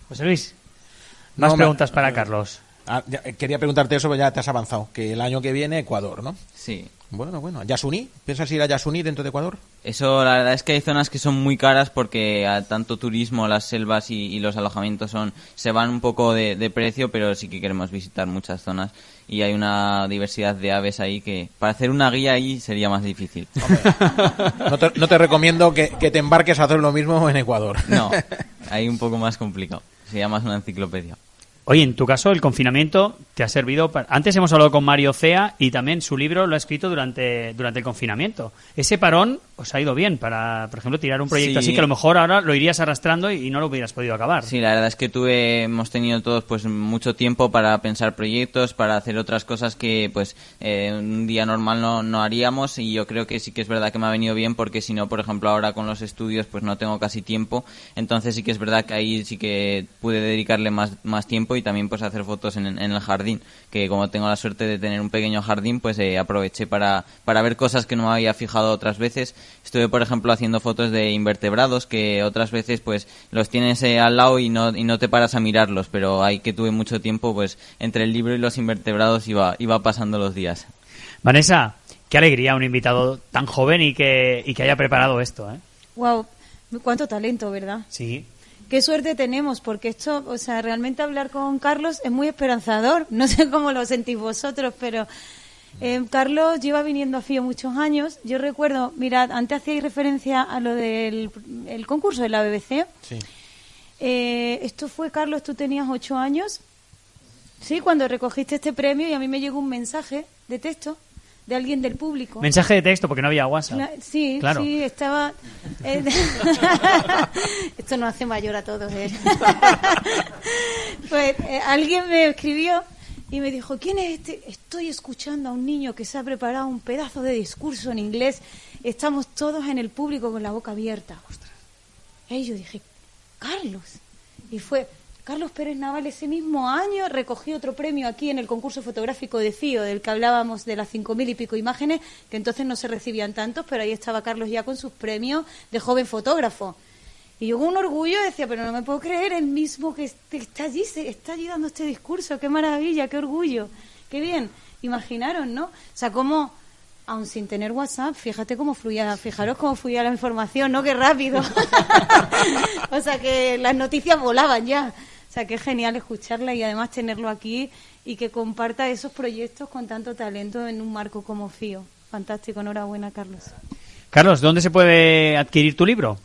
José Luis, más No, me- preguntas para Carlos. Ah, ya, eh, quería preguntarte eso, pero ya te has avanzado. Que el año que viene, Ecuador, ¿no? Sí. Bueno, bueno. ¿Yasuní? ¿Piensas ir a Yasuní dentro de Ecuador? Eso, la verdad es que hay zonas que son muy caras porque a tanto turismo, las selvas y, y los alojamientos son se van un poco de, de precio, pero sí que queremos visitar muchas zonas y hay una diversidad de aves ahí que para hacer una guía ahí sería más difícil. No te, no te recomiendo que, que te embarques a hacer lo mismo en Ecuador. No, ahí un poco más complicado. Sería más una enciclopedia. Oye, en tu caso, el confinamiento te ha servido para... Antes hemos hablado con Mario Cea y también su libro lo ha escrito durante, durante el confinamiento. Ese parón os ha ido bien para, por ejemplo, tirar un proyecto Sí. así que a lo mejor ahora lo irías arrastrando y, y no lo hubieras podido acabar. Sí, la verdad es que tuve, hemos tenido todos pues mucho tiempo para pensar proyectos, para hacer otras cosas que pues eh, un día normal no, no haríamos y yo creo que sí que es verdad que me ha venido bien porque si no, por ejemplo, ahora con los estudios pues no tengo casi tiempo, entonces sí que es verdad que ahí sí que pude dedicarle más, más tiempo y también pues hacer fotos en, en el jardín, que como tengo la suerte de tener un pequeño jardín pues eh, aproveché para, para ver cosas que no me había fijado otras veces. Estuve, por ejemplo, haciendo fotos de invertebrados que otras veces pues los tienes eh, al lado y no, y no te paras a mirarlos, pero hay que tuve mucho tiempo pues entre el libro y los invertebrados iba, iba pasando los días. Vanessa, qué alegría un invitado tan joven y que, y que haya preparado esto, ¿eh? Wow, cuánto talento, ¿verdad? Sí. Qué suerte tenemos, porque esto, o sea, realmente hablar con Carlos es muy esperanzador. <laughs> No sé cómo lo sentís vosotros, pero eh, Carlos lleva viniendo a FIO muchos años. Yo recuerdo, mirad, antes hacíais referencia a lo del el concurso de la BBC. Sí. Eh, esto fue, Carlos, tú tenías ocho años. Sí, cuando recogiste este premio y a mí me llegó un mensaje de texto de alguien del público. Mensaje de texto porque no había WhatsApp. Sí, Claro. sí, estaba. eh, <laughs> Esto nos hace mayor a todos. ¿eh? <laughs> pues eh, alguien me escribió y me dijo: ¿Quién es este? Estoy escuchando a un niño que se ha preparado un pedazo de discurso en inglés. Estamos todos en el público con la boca abierta. Y yo dije: Carlos. Y fue. Carlos Pérez Naval ese mismo año recogió otro premio aquí en el concurso fotográfico de FIO, del que hablábamos de las cinco mil y pico imágenes, que entonces no se recibían tantos, pero ahí estaba Carlos ya con sus premios de joven fotógrafo. Y yo con un orgullo decía, pero no me puedo creer, el mismo que est- está allí, se- está allí dando este discurso, qué maravilla, qué orgullo, qué bien. Imaginaron, ¿no? O sea, cómo, aun sin tener WhatsApp, fíjate cómo fluía, fijaros cómo fluía la información, ¿no? Qué rápido. <laughs> o sea, que las noticias volaban ya. Sea, qué genial escucharla y además tenerlo aquí y que comparta esos proyectos con tanto talento en un marco como FIO. Fantástico, enhorabuena, Carlos. Carlos, ¿dónde se puede adquirir tu libro?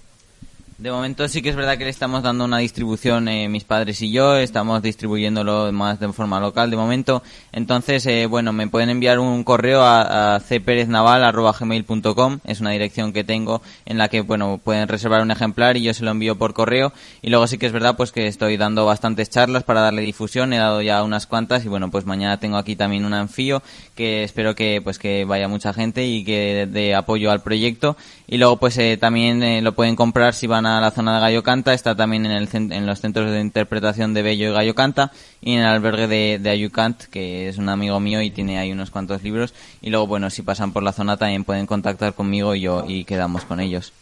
De momento sí que es verdad que le estamos dando una distribución eh, mis padres y yo, estamos distribuyéndolo más de forma local de momento. Entonces, eh, bueno, me pueden enviar un correo a, a cpereznaval.gmail.com, es una dirección que tengo en la que, bueno, pueden reservar un ejemplar y yo se lo envío por correo. Y luego sí que es verdad pues que estoy dando bastantes charlas para darle difusión, he dado ya unas cuantas y bueno, pues mañana tengo aquí también un anfío que espero que pues que vaya mucha gente y que dé apoyo al proyecto. Y luego pues eh, también eh, lo pueden comprar si van a la zona de Gallo Canta, está también en, el, cen- en los centros de interpretación de Bello y Gallo Canta y en el albergue de, de Ayucant, que es un amigo mío y tiene ahí unos cuantos libros. Y luego, bueno, si pasan por la zona también pueden contactar conmigo y yo y quedamos con ellos.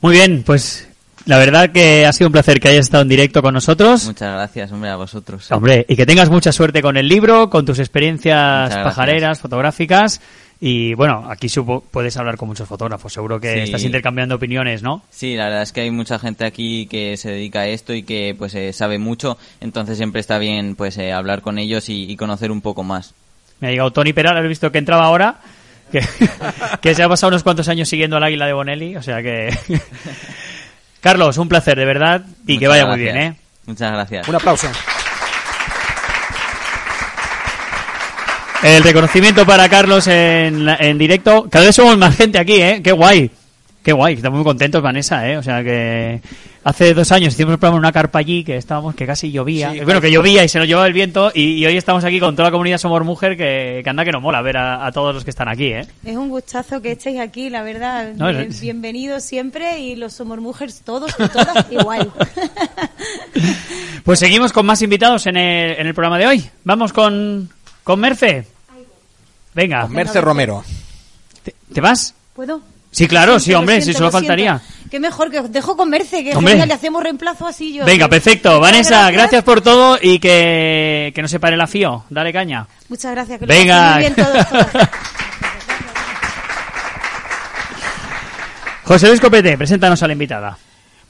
Muy bien, pues la verdad que ha sido un placer que hayas estado en directo con nosotros. Muchas gracias, hombre, a vosotros. Hombre, y que tengas mucha suerte con el libro, con tus experiencias pajareras, fotográficas. Y bueno, aquí supo, puedes hablar con muchos fotógrafos. Seguro que Sí. estás intercambiando opiniones, ¿no? Sí, la verdad es que hay mucha gente aquí que se dedica a esto y que pues eh, sabe mucho, entonces siempre está bien pues eh, hablar con ellos y, y conocer un poco más. Me ha llegado Tony Peral, has visto que entraba ahora, que, <laughs> que se ha pasado unos cuantos años siguiendo al águila de Bonelli, o sea que... <laughs> Carlos, un placer, de verdad, y que vaya muy bien, ¿eh? Muchas gracias. Un aplauso. El reconocimiento para Carlos en, la- en directo. Cada vez somos más gente aquí, ¿eh? Qué guay. Qué guay. Estamos muy contentos, Vanessa, ¿eh? O sea que hace dos años hicimos el programa en una carpa allí que estábamos, que casi llovía. Sí, bueno, que llovía y se nos llevaba el viento y, y hoy estamos aquí con toda la comunidad Somos Mujer que, que anda que nos mola ver a, a todos los que están aquí, ¿eh? Es un gustazo que estéis aquí, la verdad. No, Bien- es- Bienvenidos siempre y los Somos Mujeres todos y todas <laughs> igual. Pues seguimos con más invitados en el, en el programa de hoy. Vamos con, con Merce. Venga, Merce Romero. ¿te, te vas? ¿Puedo? Sí, claro, sí, hombre, siento, sí, solo faltaría. Qué mejor que os dejo con Merce, que Hombre. genial, le hacemos reemplazo así yo. Venga, perfecto. Muchas Vanessa, gracias. por todo y que, que no se pare la FIO. Dale caña. Muchas gracias. Que Venga. muy bien todos. <laughs> José Luis Copete, preséntanos a la invitada.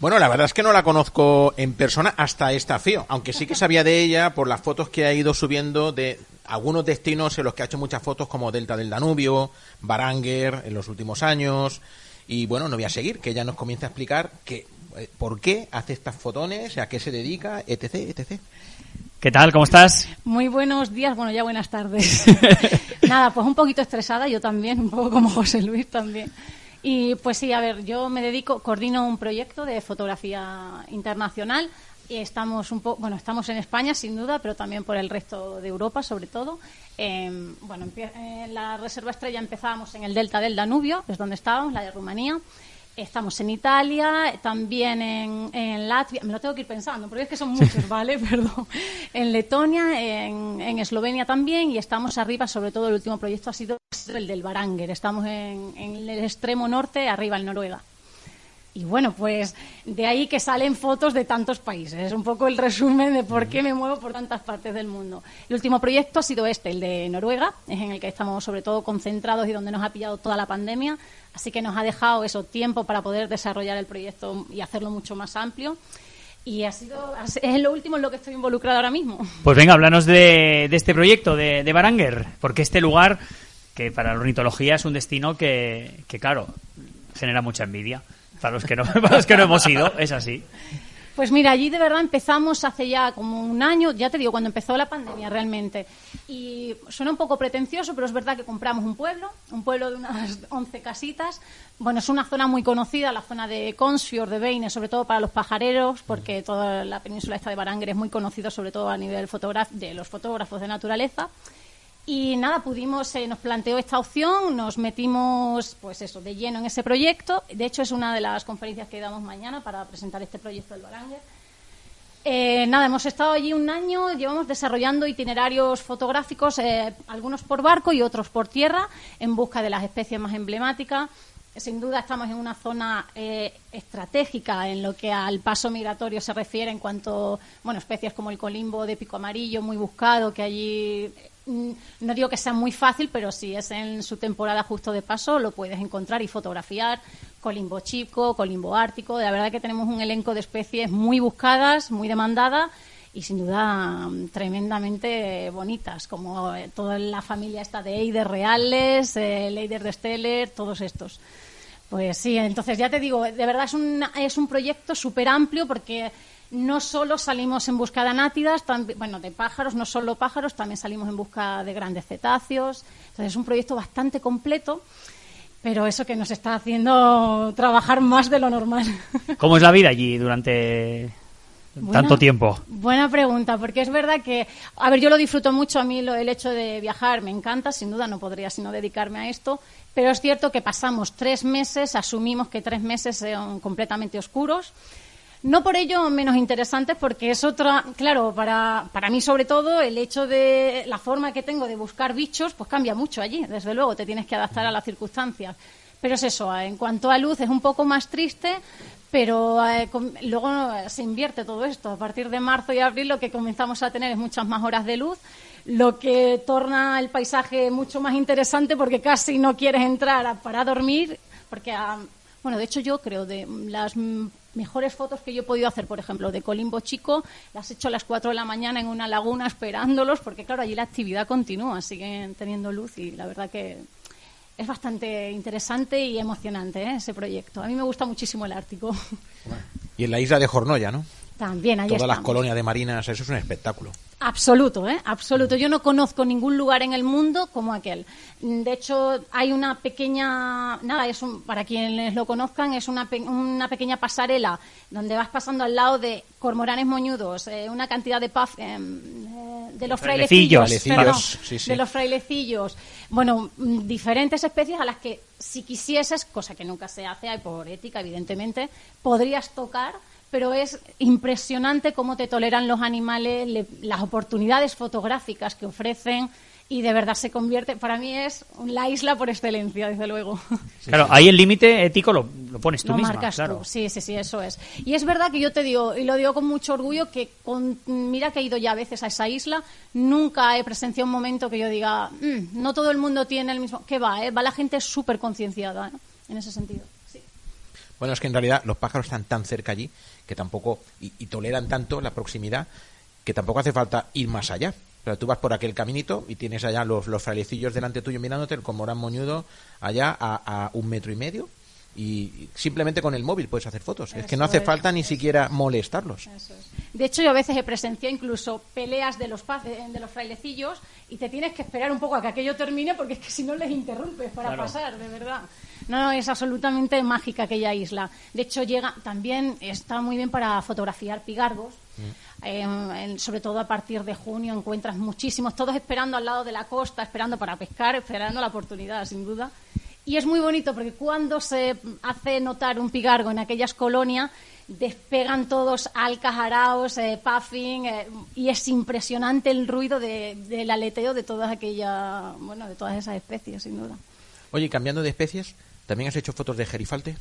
Bueno, la verdad es que no la conozco en persona hasta esta FIO, aunque sí que sabía de ella por las fotos que ha ido subiendo de algunos destinos en los que ha hecho muchas fotos como Delta del Danubio, Baranger en los últimos años. Y bueno, no voy a seguir, que ella nos comience a explicar que, eh, por qué hace estas fotones, a qué se dedica, etc, etc. ¿Qué tal? ¿Cómo estás? Muy buenos días, bueno, ya buenas tardes. <laughs> Nada, pues un poquito estresada, yo también, un poco como José Luis también. Y pues sí, a ver, yo me dedico, coordino un proyecto de fotografía internacional estamos un poco, bueno, estamos en España sin duda, pero también por el resto de Europa sobre todo. Eh, bueno, en la Reserva Estrella empezábamos en el delta del Danubio, es donde estábamos, la de Rumanía. Estamos en Italia, también en, en Latvia, me lo tengo que ir pensando, porque es que son muchos, <laughs> ¿vale? <laughs> Perdón. En Letonia, en, en Eslovenia también, y estamos arriba, sobre todo el último proyecto ha sido el del Baranger. Estamos en, en el extremo norte, arriba en Noruega. Y bueno, pues de ahí que salen fotos de tantos países. Es un poco el resumen de por qué me muevo por tantas partes del mundo. El último proyecto ha sido este, el de Noruega, es en el que estamos sobre todo concentrados y donde nos ha pillado toda la pandemia. Así que nos ha dejado eso tiempo para poder desarrollar el proyecto y hacerlo mucho más amplio. Y ha sido, es lo último en lo que estoy involucrada ahora mismo. Pues venga, háblanos de, de este proyecto de, de Baranger, porque este lugar, que para la ornitología es un destino que, que, claro, genera mucha envidia. <laughs> Para los que no, hemos ido, es así. Pues mira, allí de verdad empezamos hace ya como un año, ya te digo, cuando empezó la pandemia realmente. Y suena un poco pretencioso, pero es verdad que compramos un pueblo, un pueblo de unas <laughs> 11 casitas. Bueno, es una zona muy conocida, la zona de Consfiord, de Beine, sobre todo para los pajareros, porque toda la península esta de Baranger es muy conocida, sobre todo a nivel de los fotógrafos de naturaleza. Y nada, pudimos, eh, nos planteó esta opción, nos metimos, pues eso, de lleno en ese proyecto. De hecho, es una de las conferencias que damos mañana para presentar este proyecto del Baranger. Eh, nada, hemos estado allí un año, llevamos desarrollando itinerarios fotográficos, eh, algunos por barco y otros por tierra, en busca de las especies más emblemáticas. Sin duda estamos en una zona eh, estratégica en lo que al paso migratorio se refiere en cuanto, bueno, especies como el colimbo de pico amarillo, muy buscado, que allí no digo que sea muy fácil, pero si es en su temporada justo de paso, lo puedes encontrar y fotografiar. Colimbo chico, colimbo ártico. La verdad que tenemos un elenco de especies muy buscadas, muy demandadas y sin duda mm, tremendamente bonitas, como eh, toda la familia esta de Eider Reales, eh, Leider de Steller, todos estos. Pues sí, entonces ya te digo, de verdad es un, es un proyecto súper amplio porque no solo salimos en busca de anátidas, bueno, de pájaros, no solo pájaros, también salimos en busca de grandes cetáceos. Entonces es un proyecto bastante completo, pero eso que nos está haciendo trabajar más de lo normal. <laughs> ¿Cómo es la vida allí durante Buena- tanto tiempo? Buena pregunta, porque es verdad que, a ver, yo lo disfruto mucho, a mí lo- el hecho de viajar me encanta, sin duda no podría sino dedicarme a esto, pero es cierto que pasamos tres meses, asumimos que tres meses son completamente oscuros. No por ello menos interesantes, porque es otra, claro, para, para mí sobre todo el hecho de la forma que tengo de buscar bichos, pues cambia mucho allí, desde luego, te tienes que adaptar a las circunstancias. Pero es eso, en cuanto a luz es un poco más triste, pero eh, luego se invierte todo esto. A partir de marzo y abril lo que comenzamos a tener es muchas más horas de luz, lo que torna el paisaje mucho más interesante porque casi no quieres entrar a- para dormir, porque, ah, bueno, de hecho yo creo de las mejores fotos que yo he podido hacer, por ejemplo, de Colimbo Chico, las he hecho a las 4 de la mañana en una laguna esperándolos, porque claro, allí la actividad continúa, siguen teniendo luz y la verdad que es bastante interesante y emocionante ¿eh? ese proyecto. A mí me gusta muchísimo el Ártico. Y en la isla de Jornoya, ¿no? También, ahí Todas las colonias de marinas, eso es un espectáculo. Absoluto, ¿eh? Absoluto. Yo no conozco ningún lugar en el mundo como aquel. De hecho, hay una pequeña, nada, es un, para quienes lo conozcan, es una, una pequeña pasarela donde vas pasando al lado de cormoranes moñudos, eh, una cantidad de paz, eh, eh, de los Frailecillos. frailecillos, Frailecillos, perdón, sí, sí. de los frailecillos. Bueno, mm, diferentes especies a las que si quisieses, cosa que nunca se hace, hay por ética, evidentemente, podrías tocar pero es impresionante cómo te toleran los animales, le- las oportunidades fotográficas que ofrecen y de verdad se convierte, para mí es la isla por excelencia, desde luego. Claro, ahí el límite ético lo, lo pones tú lo misma, marcas claro. tú, sí, sí, sí, eso es. Y es verdad que yo te digo, y lo digo con mucho orgullo, que con, mira que he ido ya a veces a esa isla, nunca he presenciado un momento que yo diga, "Mm, no todo el mundo tiene el mismo... que va, eh? va la gente súper concienciada ¿eh? en ese sentido. Bueno, es que en realidad los pájaros están tan cerca allí que tampoco, y, y toleran tanto la proximidad, que tampoco hace falta ir más allá. Pero tú vas por aquel caminito y tienes allá los, los frailecillos delante tuyo mirándote, el cormorán moñudo allá a, a un metro y medio. Y simplemente con el móvil puedes hacer fotos. es que no hace es. falta ni siquiera molestarlos. Eso es. De hecho, yo a veces he presenciado incluso peleas de los, de los frailecillos y te tienes que esperar un poco a que aquello termine porque es que si no les interrumpes para Claro. pasar, de verdad. No, no, es absolutamente mágica aquella isla. De hecho, llega también está muy bien para fotografiar pigargos. Eh, en- sobre todo a partir de junio encuentras muchísimos, todos esperando al lado de la costa, esperando para pescar, esperando la oportunidad, sin duda. Y es muy bonito porque cuando se hace notar un pigargo en aquellas colonias, despegan todos alcajaraos, eh, puffing, eh, y es impresionante el ruido de- del aleteo de todas aquellas, bueno, de todas esas especies, sin duda. Oye, cambiando de especies, ¿también has hecho fotos de gerifalte?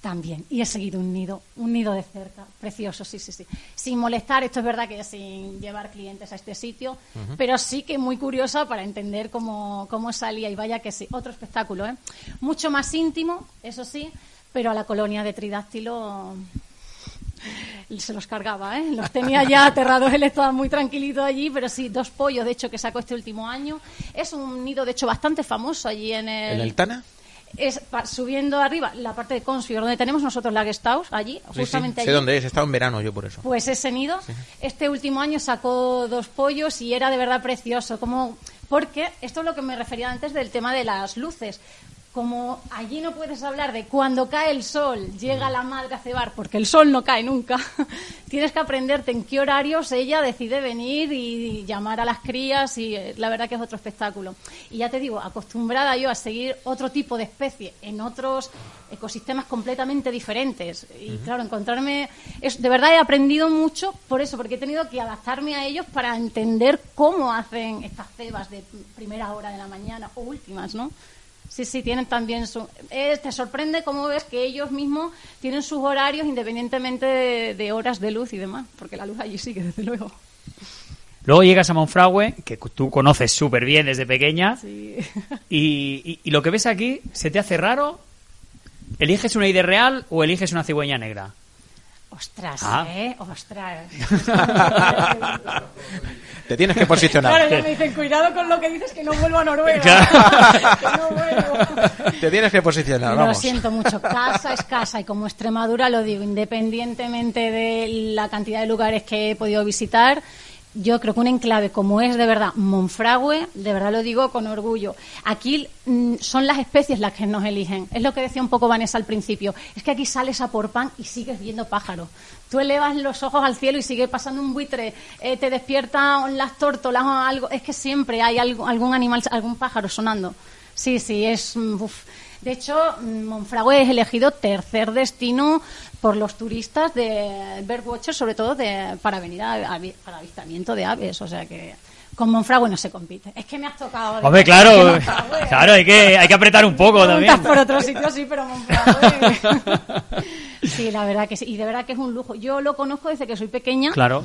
También, y he seguido un nido, un nido de cerca, precioso, sí, sí, sí. Sin molestar, esto es verdad que sin llevar clientes a este sitio, pero sí que muy curiosa para entender cómo, cómo salía y vaya que sí, otro espectáculo, ¿eh? Mucho más íntimo, eso sí, pero a la colonia de Tridáctilo se los cargaba, ¿eh? Los tenía ya aterrados, él estaba muy tranquilito allí, pero sí, dos pollos, de hecho, que sacó este último año. Es un nido, de hecho, bastante famoso allí en el... ¿En el Tana? Es subiendo arriba la parte de Consfior, donde tenemos nosotros la guest house, allí, Sí, sí, justamente Sé allí. dónde es, he estado en verano yo por eso. Pues ese nido, este último año sacó dos pollos y era de verdad precioso. Como, porque esto es lo que me refería antes del tema de las luces. Como allí no puedes hablar de cuando cae el sol, llega la madre a cebar, porque el sol no cae nunca, <laughs> tienes que aprenderte en qué horarios ella decide venir y llamar a las crías y eh, la verdad que es otro espectáculo. Y ya te digo, acostumbrada yo a seguir otro tipo de especie en otros ecosistemas completamente diferentes. Y claro, encontrarme. Es, de verdad he aprendido mucho por eso, porque he tenido que adaptarme a ellos para entender cómo hacen estas cebas de primera hora de la mañana o últimas, ¿no? Sí, sí, tienen también su... eh, te sorprende cómo ves que ellos mismos tienen sus horarios independientemente de, de horas de luz y demás, porque la luz allí sigue, desde luego. Luego llegas a Monfragüe, que tú conoces súper bien desde pequeña, Sí. y, y- y lo que ves aquí, ¿se te hace raro? ¿Eliges una idea real o eliges una cigüeña negra? Ostras, Ah. ¿eh? Ostras. <laughs> Te tienes que posicionar. Claro, ya me dicen, cuidado con lo que dices, que no vuelvo a Noruega. Claro. <laughs> que no vuelvo. Te tienes que posicionar, Lo siento mucho. Casa es casa y como Extremadura lo digo, independientemente de la cantidad de lugares que he podido visitar, yo creo que un enclave como es de verdad Monfragüe, de verdad lo digo con orgullo. Aquí mm, son las especies las que nos eligen. Es lo que decía un poco Vanessa al principio. Es que aquí sales a por pan y sigues viendo pájaros. Tú elevas los ojos al cielo y sigue pasando un buitre, eh, te despiertan las tórtolas o algo. Es que siempre hay algún animal, algún pájaro sonando. Sí, sí, es. mm. De hecho, mm, Monfragüe es elegido tercer destino por los turistas de birdwatchers, sobre todo de, para venir a, a para avistamiento de aves. O sea que con Monfragüe no se compite. Es que me has tocado. Hombre, que claro, claro, hay que, hay que apretar un poco también. Por otro sitio, sí, pero Monfragüe. <laughs> sí, la verdad que sí. Y de verdad que es un lujo. Yo lo conozco desde que soy pequeña. Claro.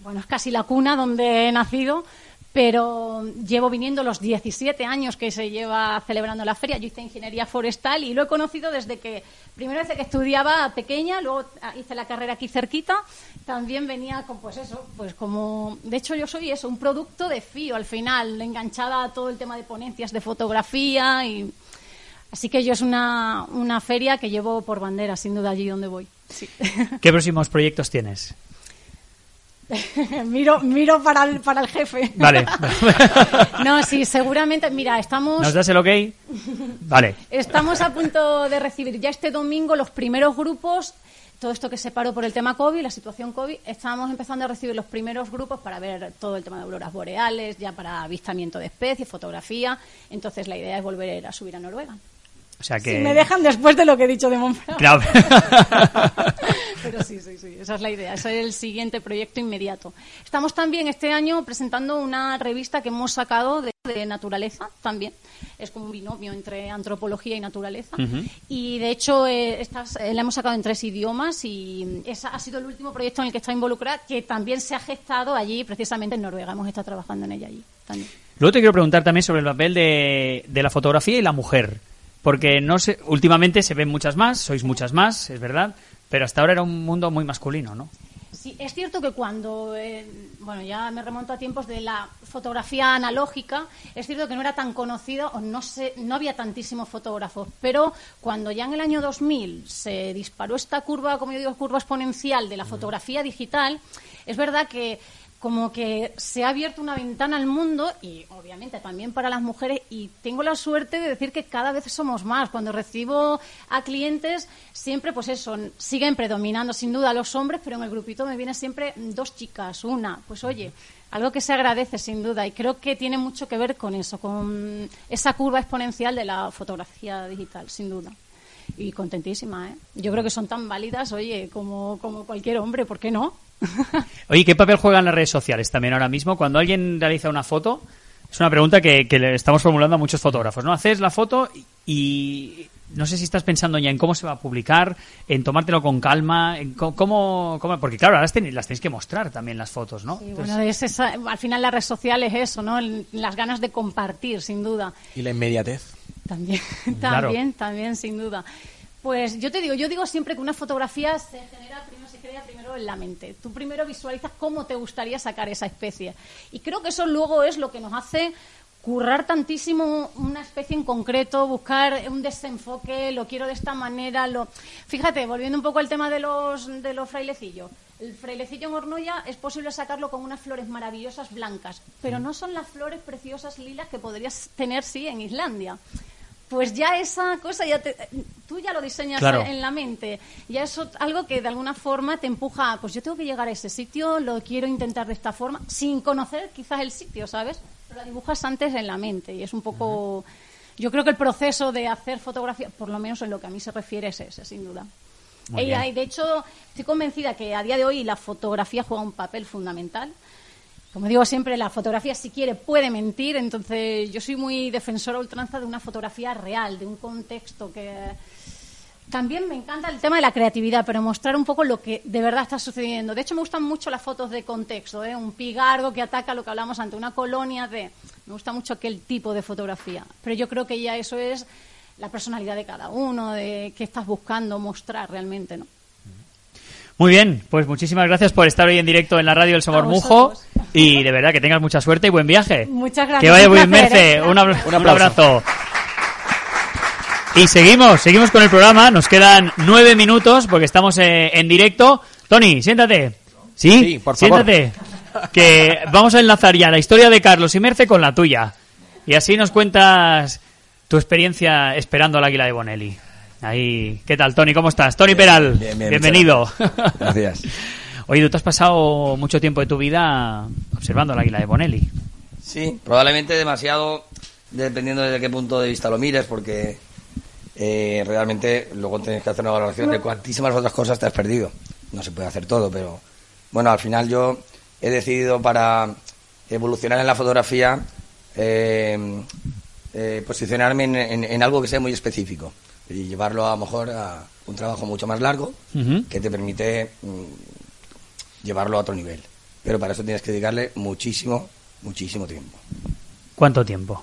Bueno, es casi la cuna donde he nacido, pero llevo viniendo los 17 años que se lleva celebrando la feria. Yo hice ingeniería forestal y lo he conocido desde que, primero desde que estudiaba pequeña, luego hice la carrera aquí cerquita. También venía con, pues eso, pues como, de hecho yo soy eso, un producto de FIO al final, enganchada a todo el tema de ponencias de fotografía y... Así que yo es una, una feria que llevo por bandera, sin duda, allí donde voy. ¿Qué próximos proyectos tienes? <laughs> miro miro para el, para el jefe. Vale. <laughs> No, sí, seguramente. Mira, estamos, ¿Nos das el ok? Vale. estamos a punto de recibir ya este domingo los primeros grupos. Todo esto que se paró por el tema COVID, la situación COVID, estamos empezando a recibir los primeros grupos para ver todo el tema de auroras boreales, ya para avistamiento de especies, fotografía. Entonces la idea es volver a subir a Noruega. O sea que... Si me dejan después de lo que he dicho de Monfragüe. Claro. <laughs> Pero sí, sí, sí, esa es la idea, ese es el siguiente proyecto inmediato. Estamos también este año presentando una revista que hemos sacado de, de naturaleza también. Es como un binomio entre antropología y naturaleza. Y de hecho eh, estas, eh, la hemos sacado en tres idiomas y ese ha sido el último proyecto en el que está involucrada, que también se ha gestado allí, precisamente en Noruega. Hemos estado trabajando en ella allí también. Luego te quiero preguntar también sobre el papel de, de la fotografía y la mujer. Porque no sé, últimamente se ven muchas más, sois muchas más, es verdad, pero hasta ahora era un mundo muy masculino, ¿no? Sí, es cierto que cuando, eh, bueno, ya me remonto a tiempos de la fotografía analógica, es cierto que no era tan conocido o no, sé, no había tantísimos fotógrafos, pero cuando ya en el año 2000 se disparó esta curva, como yo digo, curva exponencial de la fotografía digital, es verdad que como que se ha abierto una ventana al mundo y obviamente también para las mujeres y tengo la suerte de decir que cada vez somos más. Cuando recibo a clientes siempre pues eso, siguen predominando sin duda los hombres, pero en el grupito me vienen siempre dos chicas, una. Pues oye, algo que se agradece sin duda y creo que tiene mucho que ver con eso, con esa curva exponencial de la fotografía digital, sin duda. Y contentísima, ¿eh? Yo creo que son tan válidas, oye, como, como cualquier hombre, ¿por qué no? Oye, ¿qué papel juegan las redes sociales también ahora mismo? Cuando alguien realiza una foto, es una pregunta que, que le estamos formulando a muchos fotógrafos, ¿no? Haces la foto y no sé si estás pensando ya en cómo se va a publicar, en tomártelo con calma, en cómo, cómo- porque claro, ahora las tenéis, las tenéis que mostrar también las fotos, ¿no? Sí, Entonces, bueno, es esa- al final la red social es eso, ¿no? El- Las ganas de compartir, sin duda. Y la inmediatez. También, <laughs> Claro. también, también, sin duda. Pues yo te digo, yo digo siempre que una fotografía se genera primero, primero en la mente. Tú primero visualizas cómo te gustaría sacar esa especie. Y creo que eso luego es lo que nos hace currar tantísimo una especie en concreto, buscar un desenfoque, lo quiero de esta manera, lo fíjate, volviendo un poco al tema de los de los frailecillos. El frailecillo en Hornoya es posible sacarlo con unas flores maravillosas blancas, pero no son las flores preciosas lilas que podrías tener sí en Islandia pues ya esa cosa ya te- tú ya lo diseñas Claro. en la mente. Ya eso algo que de alguna forma te empuja pues yo tengo que llegar a ese sitio lo quiero intentar de esta forma sin conocer quizás el sitio sabes pero lo dibujas antes en la mente y es un poco yo creo que el proceso de hacer fotografía por lo menos en lo que a mí se refiere es ese sin duda. Y, de hecho estoy convencida que a día de hoy la fotografía juega un papel fundamental como digo siempre, la fotografía, si quiere, puede mentir. Entonces, yo soy muy defensora a ultranza de una fotografía real, de un contexto que. También me encanta el tema de la creatividad, pero mostrar un poco lo que de verdad está sucediendo. De hecho, me gustan mucho las fotos de contexto, ¿eh? un pigardo que ataca lo que hablamos ante una colonia de. Me gusta mucho aquel tipo de fotografía. Pero yo creo que ya eso es la personalidad de cada uno, de qué estás buscando mostrar realmente, ¿no? Muy bien, pues muchísimas gracias por estar hoy en directo en la radio del Somormujo. Y de verdad que tengas mucha suerte y buen viaje. Muchas gracias, Que vaya un muy bien, Merce. ¿eh? Un, abra- Un un abrazo. Y seguimos, seguimos con el programa. Nos quedan nueve minutos porque estamos eh, en directo. Tony, siéntate. ¿Sí? Sí, por favor. Siéntate. Que vamos a enlazar ya la historia de Carlos y Merce con la tuya. Y así nos cuentas tu experiencia esperando al águila de Bonelli. Ahí, ¿qué tal, Tony? ¿Cómo estás? Tony Peral, bien, bien, bienvenido. Gracias. <laughs> Oye, tú te has pasado mucho tiempo de tu vida observando al águila de Bonelli. Sí, probablemente demasiado, dependiendo desde qué punto de vista lo mires, porque eh, realmente luego tienes que hacer una valoración de cuantísimas otras cosas te has perdido. No se puede hacer todo, pero bueno, al final yo he decidido para evolucionar en la fotografía eh, eh, posicionarme en, en- en algo que sea muy específico y llevarlo a lo mejor a un trabajo mucho más largo que te permite mm, llevarlo a otro nivel. Pero para eso tienes que dedicarle muchísimo, muchísimo tiempo. ¿Cuánto tiempo?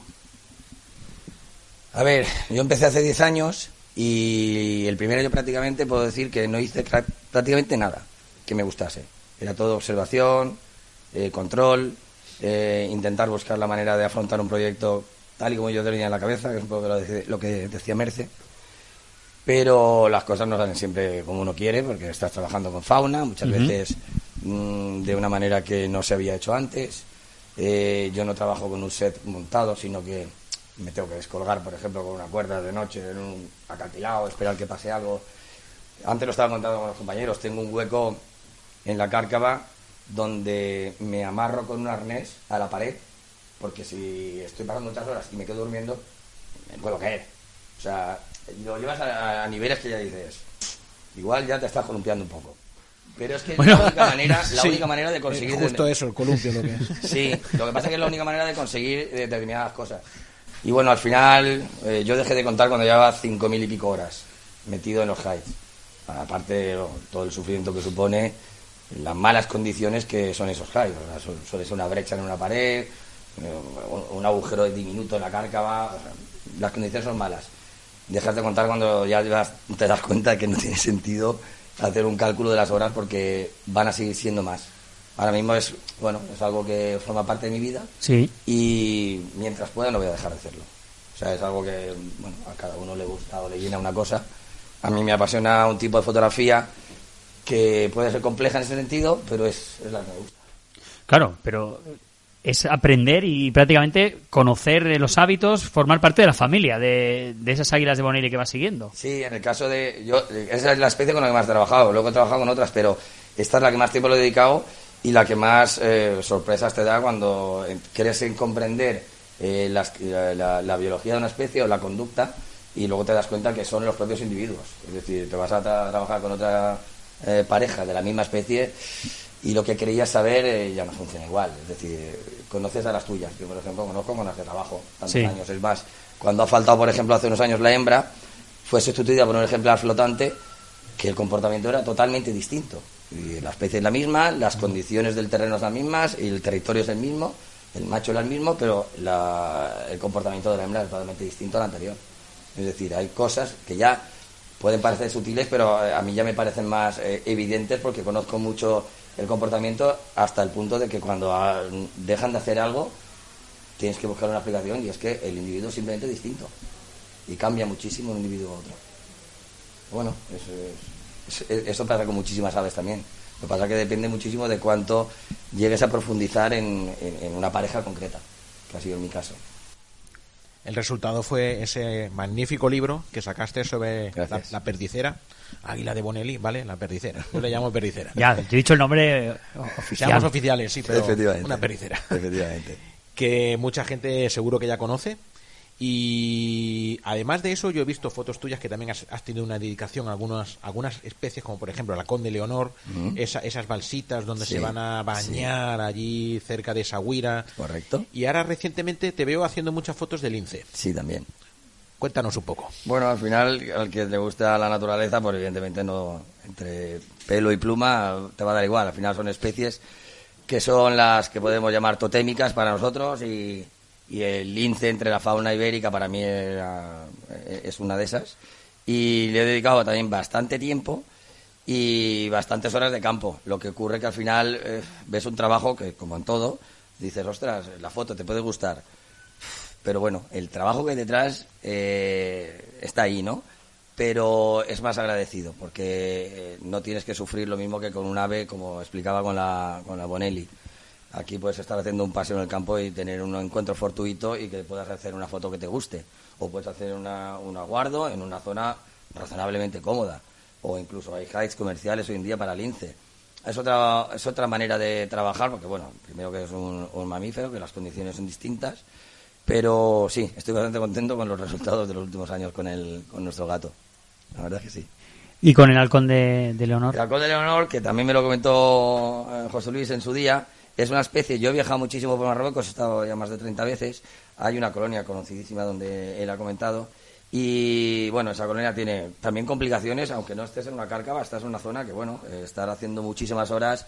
A ver, yo empecé hace 10 años y el primer año prácticamente puedo decir que no hice prácticamente nada que me gustase. Era todo observación, eh, control, eh, intentar buscar la manera de afrontar un proyecto tal y como yo tenía en la cabeza, que es un poco lo, de- lo que decía Merce. Pero las cosas no salen siempre como uno quiere, porque estás trabajando con fauna, muchas veces mm, de una manera que no se había hecho antes. Eh, yo no trabajo con un set montado, sino que me tengo que descolgar, por ejemplo, con una cuerda de noche en un acantilado, esperar que pase algo. Antes lo estaba contando con los compañeros, tengo un hueco en la cárcava donde me amarro con un arnés a la pared, porque si estoy pasando muchas horas y me quedo durmiendo, me puedo caer. O sea, lo llevas a, a niveles que ya dices, igual ya te estás columpiando un poco. Pero es que Bueno. la única manera, la <laughs> Sí, única manera de conseguir... eh, justo eso, el columpio lo que es. <laughs> Sí, lo que pasa es que es la única manera de conseguir determinadas cosas. Y bueno, al final eh, yo dejé de contar cuando llevaba cinco mil y pico horas metido en los highs. Aparte de lo- todo el sufrimiento que supone, las malas condiciones que son esos highs. O sea, su- suele ser una brecha en una pared, eh, un- agujero de diminuto en la cárcava. o sea, las condiciones son malas. Dejas de contar cuando ya te das cuenta de que no tiene sentido hacer un cálculo de las horas porque van a seguir siendo más. Ahora mismo es, bueno, es algo que forma parte de mi vida Sí. y mientras pueda no voy a dejar de hacerlo. O sea, es algo que, bueno, a cada uno le gusta o le llena una cosa. A mí me apasiona un tipo de fotografía que puede ser compleja en ese sentido, pero es, es la que me gusta. Claro, pero es aprender y prácticamente conocer eh, los hábitos, formar parte de la familia de, de esas águilas de Bonelli que vas siguiendo. Sí, en el caso de... yo Esa es la especie con la que más he trabajado. Luego he trabajado con otras, pero esta es la que más tiempo le he dedicado y la que más eh, sorpresas te da cuando quieres en comprender eh, la biología de una especie o la conducta y luego te das cuenta que son los propios individuos. Es decir, te vas a tra- trabajar con otra eh, pareja de la misma especie y lo que creías saber eh, ya no funciona igual. Es decir, conoces a las tuyas. Yo, por ejemplo, conozco con las que trabajo tantos Sí. años. Es más, cuando ha faltado, por ejemplo, hace unos años la hembra, fue sustituida por un ejemplar flotante que el comportamiento era totalmente distinto. Y la especie es la misma, las condiciones del terreno son las mismas, el territorio es el mismo, el macho es el mismo, pero la- el comportamiento de la hembra es totalmente distinto al anterior. Es decir, hay cosas que ya pueden parecer sutiles, pero eh, a mí ya me parecen más eh, evidentes porque conozco mucho el comportamiento hasta el punto de que cuando dejan de hacer algo tienes que buscar una explicación y es que el individuo es simplemente distinto y cambia muchísimo de un individuo a otro. Bueno, eso, es- es- eso pasa con muchísimas aves también. Lo que pasa es que depende muchísimo de cuánto llegues a profundizar en, en- en una pareja concreta, que ha sido mi caso. El resultado fue ese magnífico libro que sacaste sobre la, la perdicera, Águila de Bonelli, ¿vale? La perdicera. Yo le llamo perdicera. Ya, yo he dicho el nombre eh, oficial. Seamos oficiales, sí, pero Efectivamente. una perdicera. Efectivamente. que mucha gente seguro que ya conoce. Y además de eso, yo he visto fotos tuyas que también has, has tenido una dedicación a algunas, algunas especies, como por ejemplo la Conde Leonor, esa- esas balsitas donde Sí, se van a bañar allí cerca de Saguira. Correcto. Y ahora recientemente te veo haciendo muchas fotos de lince. Sí, también. Cuéntanos un poco. Bueno, al final, al que le gusta la naturaleza, pues evidentemente no, entre pelo y pluma te va a dar igual. Al final son especies que son las que podemos llamar totémicas para nosotros y, el lince entre la fauna ibérica para mí eh, es una de esas. Y le he dedicado también bastante tiempo y bastantes horas de campo. Lo que ocurre que al final eh, ves un trabajo que, como en todo, dices, ostras, la foto te puede gustar. Pero bueno, el trabajo que hay detrás eh, está ahí, ¿no? Pero es más agradecido porque eh, no tienes que sufrir lo mismo que con un ave, como explicaba con la, con la Bonelli. Aquí puedes estar haciendo un paseo en el campo y tener un encuentro fortuito y que puedas hacer una foto que te guste. O puedes hacer una, un aguardo en una zona razonablemente cómoda. O incluso hay hikes comerciales hoy en día para lince. Es otra, es otra manera de trabajar, porque bueno, primero que es un, un mamífero, que las condiciones son distintas, pero sí, estoy bastante contento con los resultados de los últimos años con, el, con nuestro gato. La verdad es que sí. Y con el halcón de, de Leonor. El halcón de Leonor, que también me lo comentó eh, José Luis en su día, es una especie, yo he viajado muchísimo por Marruecos, he estado ya más de 30 veces, hay una colonia conocidísima donde él ha comentado, y bueno, esa colonia tiene también complicaciones, aunque no estés en una cárcava, estás en una zona que, bueno, eh, estar haciendo muchísimas horas,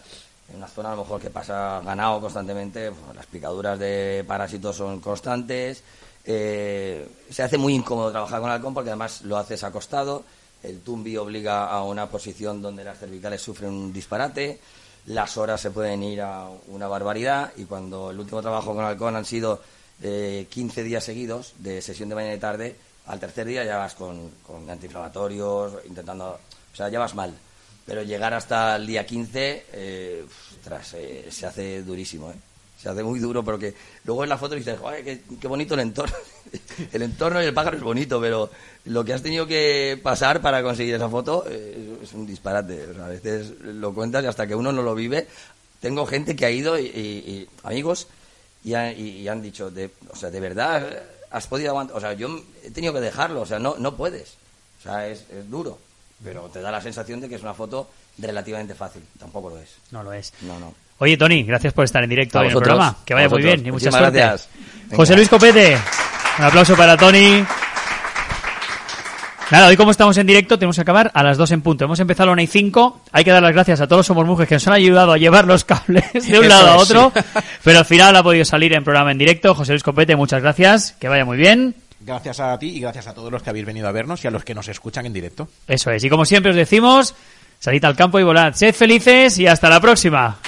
en una zona a lo mejor que pasa ganado constantemente, pues, las picaduras de parásitos son constantes, eh, se hace muy incómodo trabajar con halcón porque además lo haces acostado, el tumbi obliga a una posición donde las cervicales sufren un disparate, las horas se pueden ir a una barbaridad y cuando el último trabajo con halcón han sido eh, 15 días seguidos de sesión de mañana y tarde, al tercer día ya vas con, con antiinflamatorios, intentando, o sea, ya vas mal. Pero llegar hasta el día 15, eh, ostras, eh, se hace durísimo, ¿eh? Se hace muy duro porque luego en la foto dices, "Joder, qué, qué bonito el entorno. <laughs> el entorno y el pájaro es bonito, pero lo que has tenido que pasar para conseguir esa foto eh, es un disparate. O sea, a veces lo cuentas y hasta que uno no lo vive. Tengo gente que ha ido y, y- y amigos y, ha- y- han dicho, de, o sea, de verdad has podido aguantar. O sea, yo he tenido que dejarlo, o sea, no, no puedes. O sea, es, es duro, pero te da la sensación de que es una foto relativamente fácil. Tampoco lo es. No lo es. No, no. Oye, Tony, gracias por estar en directo en el programa. Que vaya muy bien y mucha Muchísimas suerte. gracias. José Luis Copete, un aplauso para Tony. Nada, hoy como estamos en directo tenemos que acabar a las 2 en punto. Hemos empezado a la 1 y 5. Hay que dar las gracias a todos los Somos Mujeres que nos han ayudado a llevar los cables de un lado a otro. <laughs> Pero al final ha podido salir en programa en directo. José Luis Copete, muchas gracias. Que vaya muy bien. Gracias a ti y gracias a todos los que habéis venido a vernos y a los que nos escuchan en directo. Eso es. Y como siempre os decimos, salid al campo y volad. Sed felices y hasta la próxima.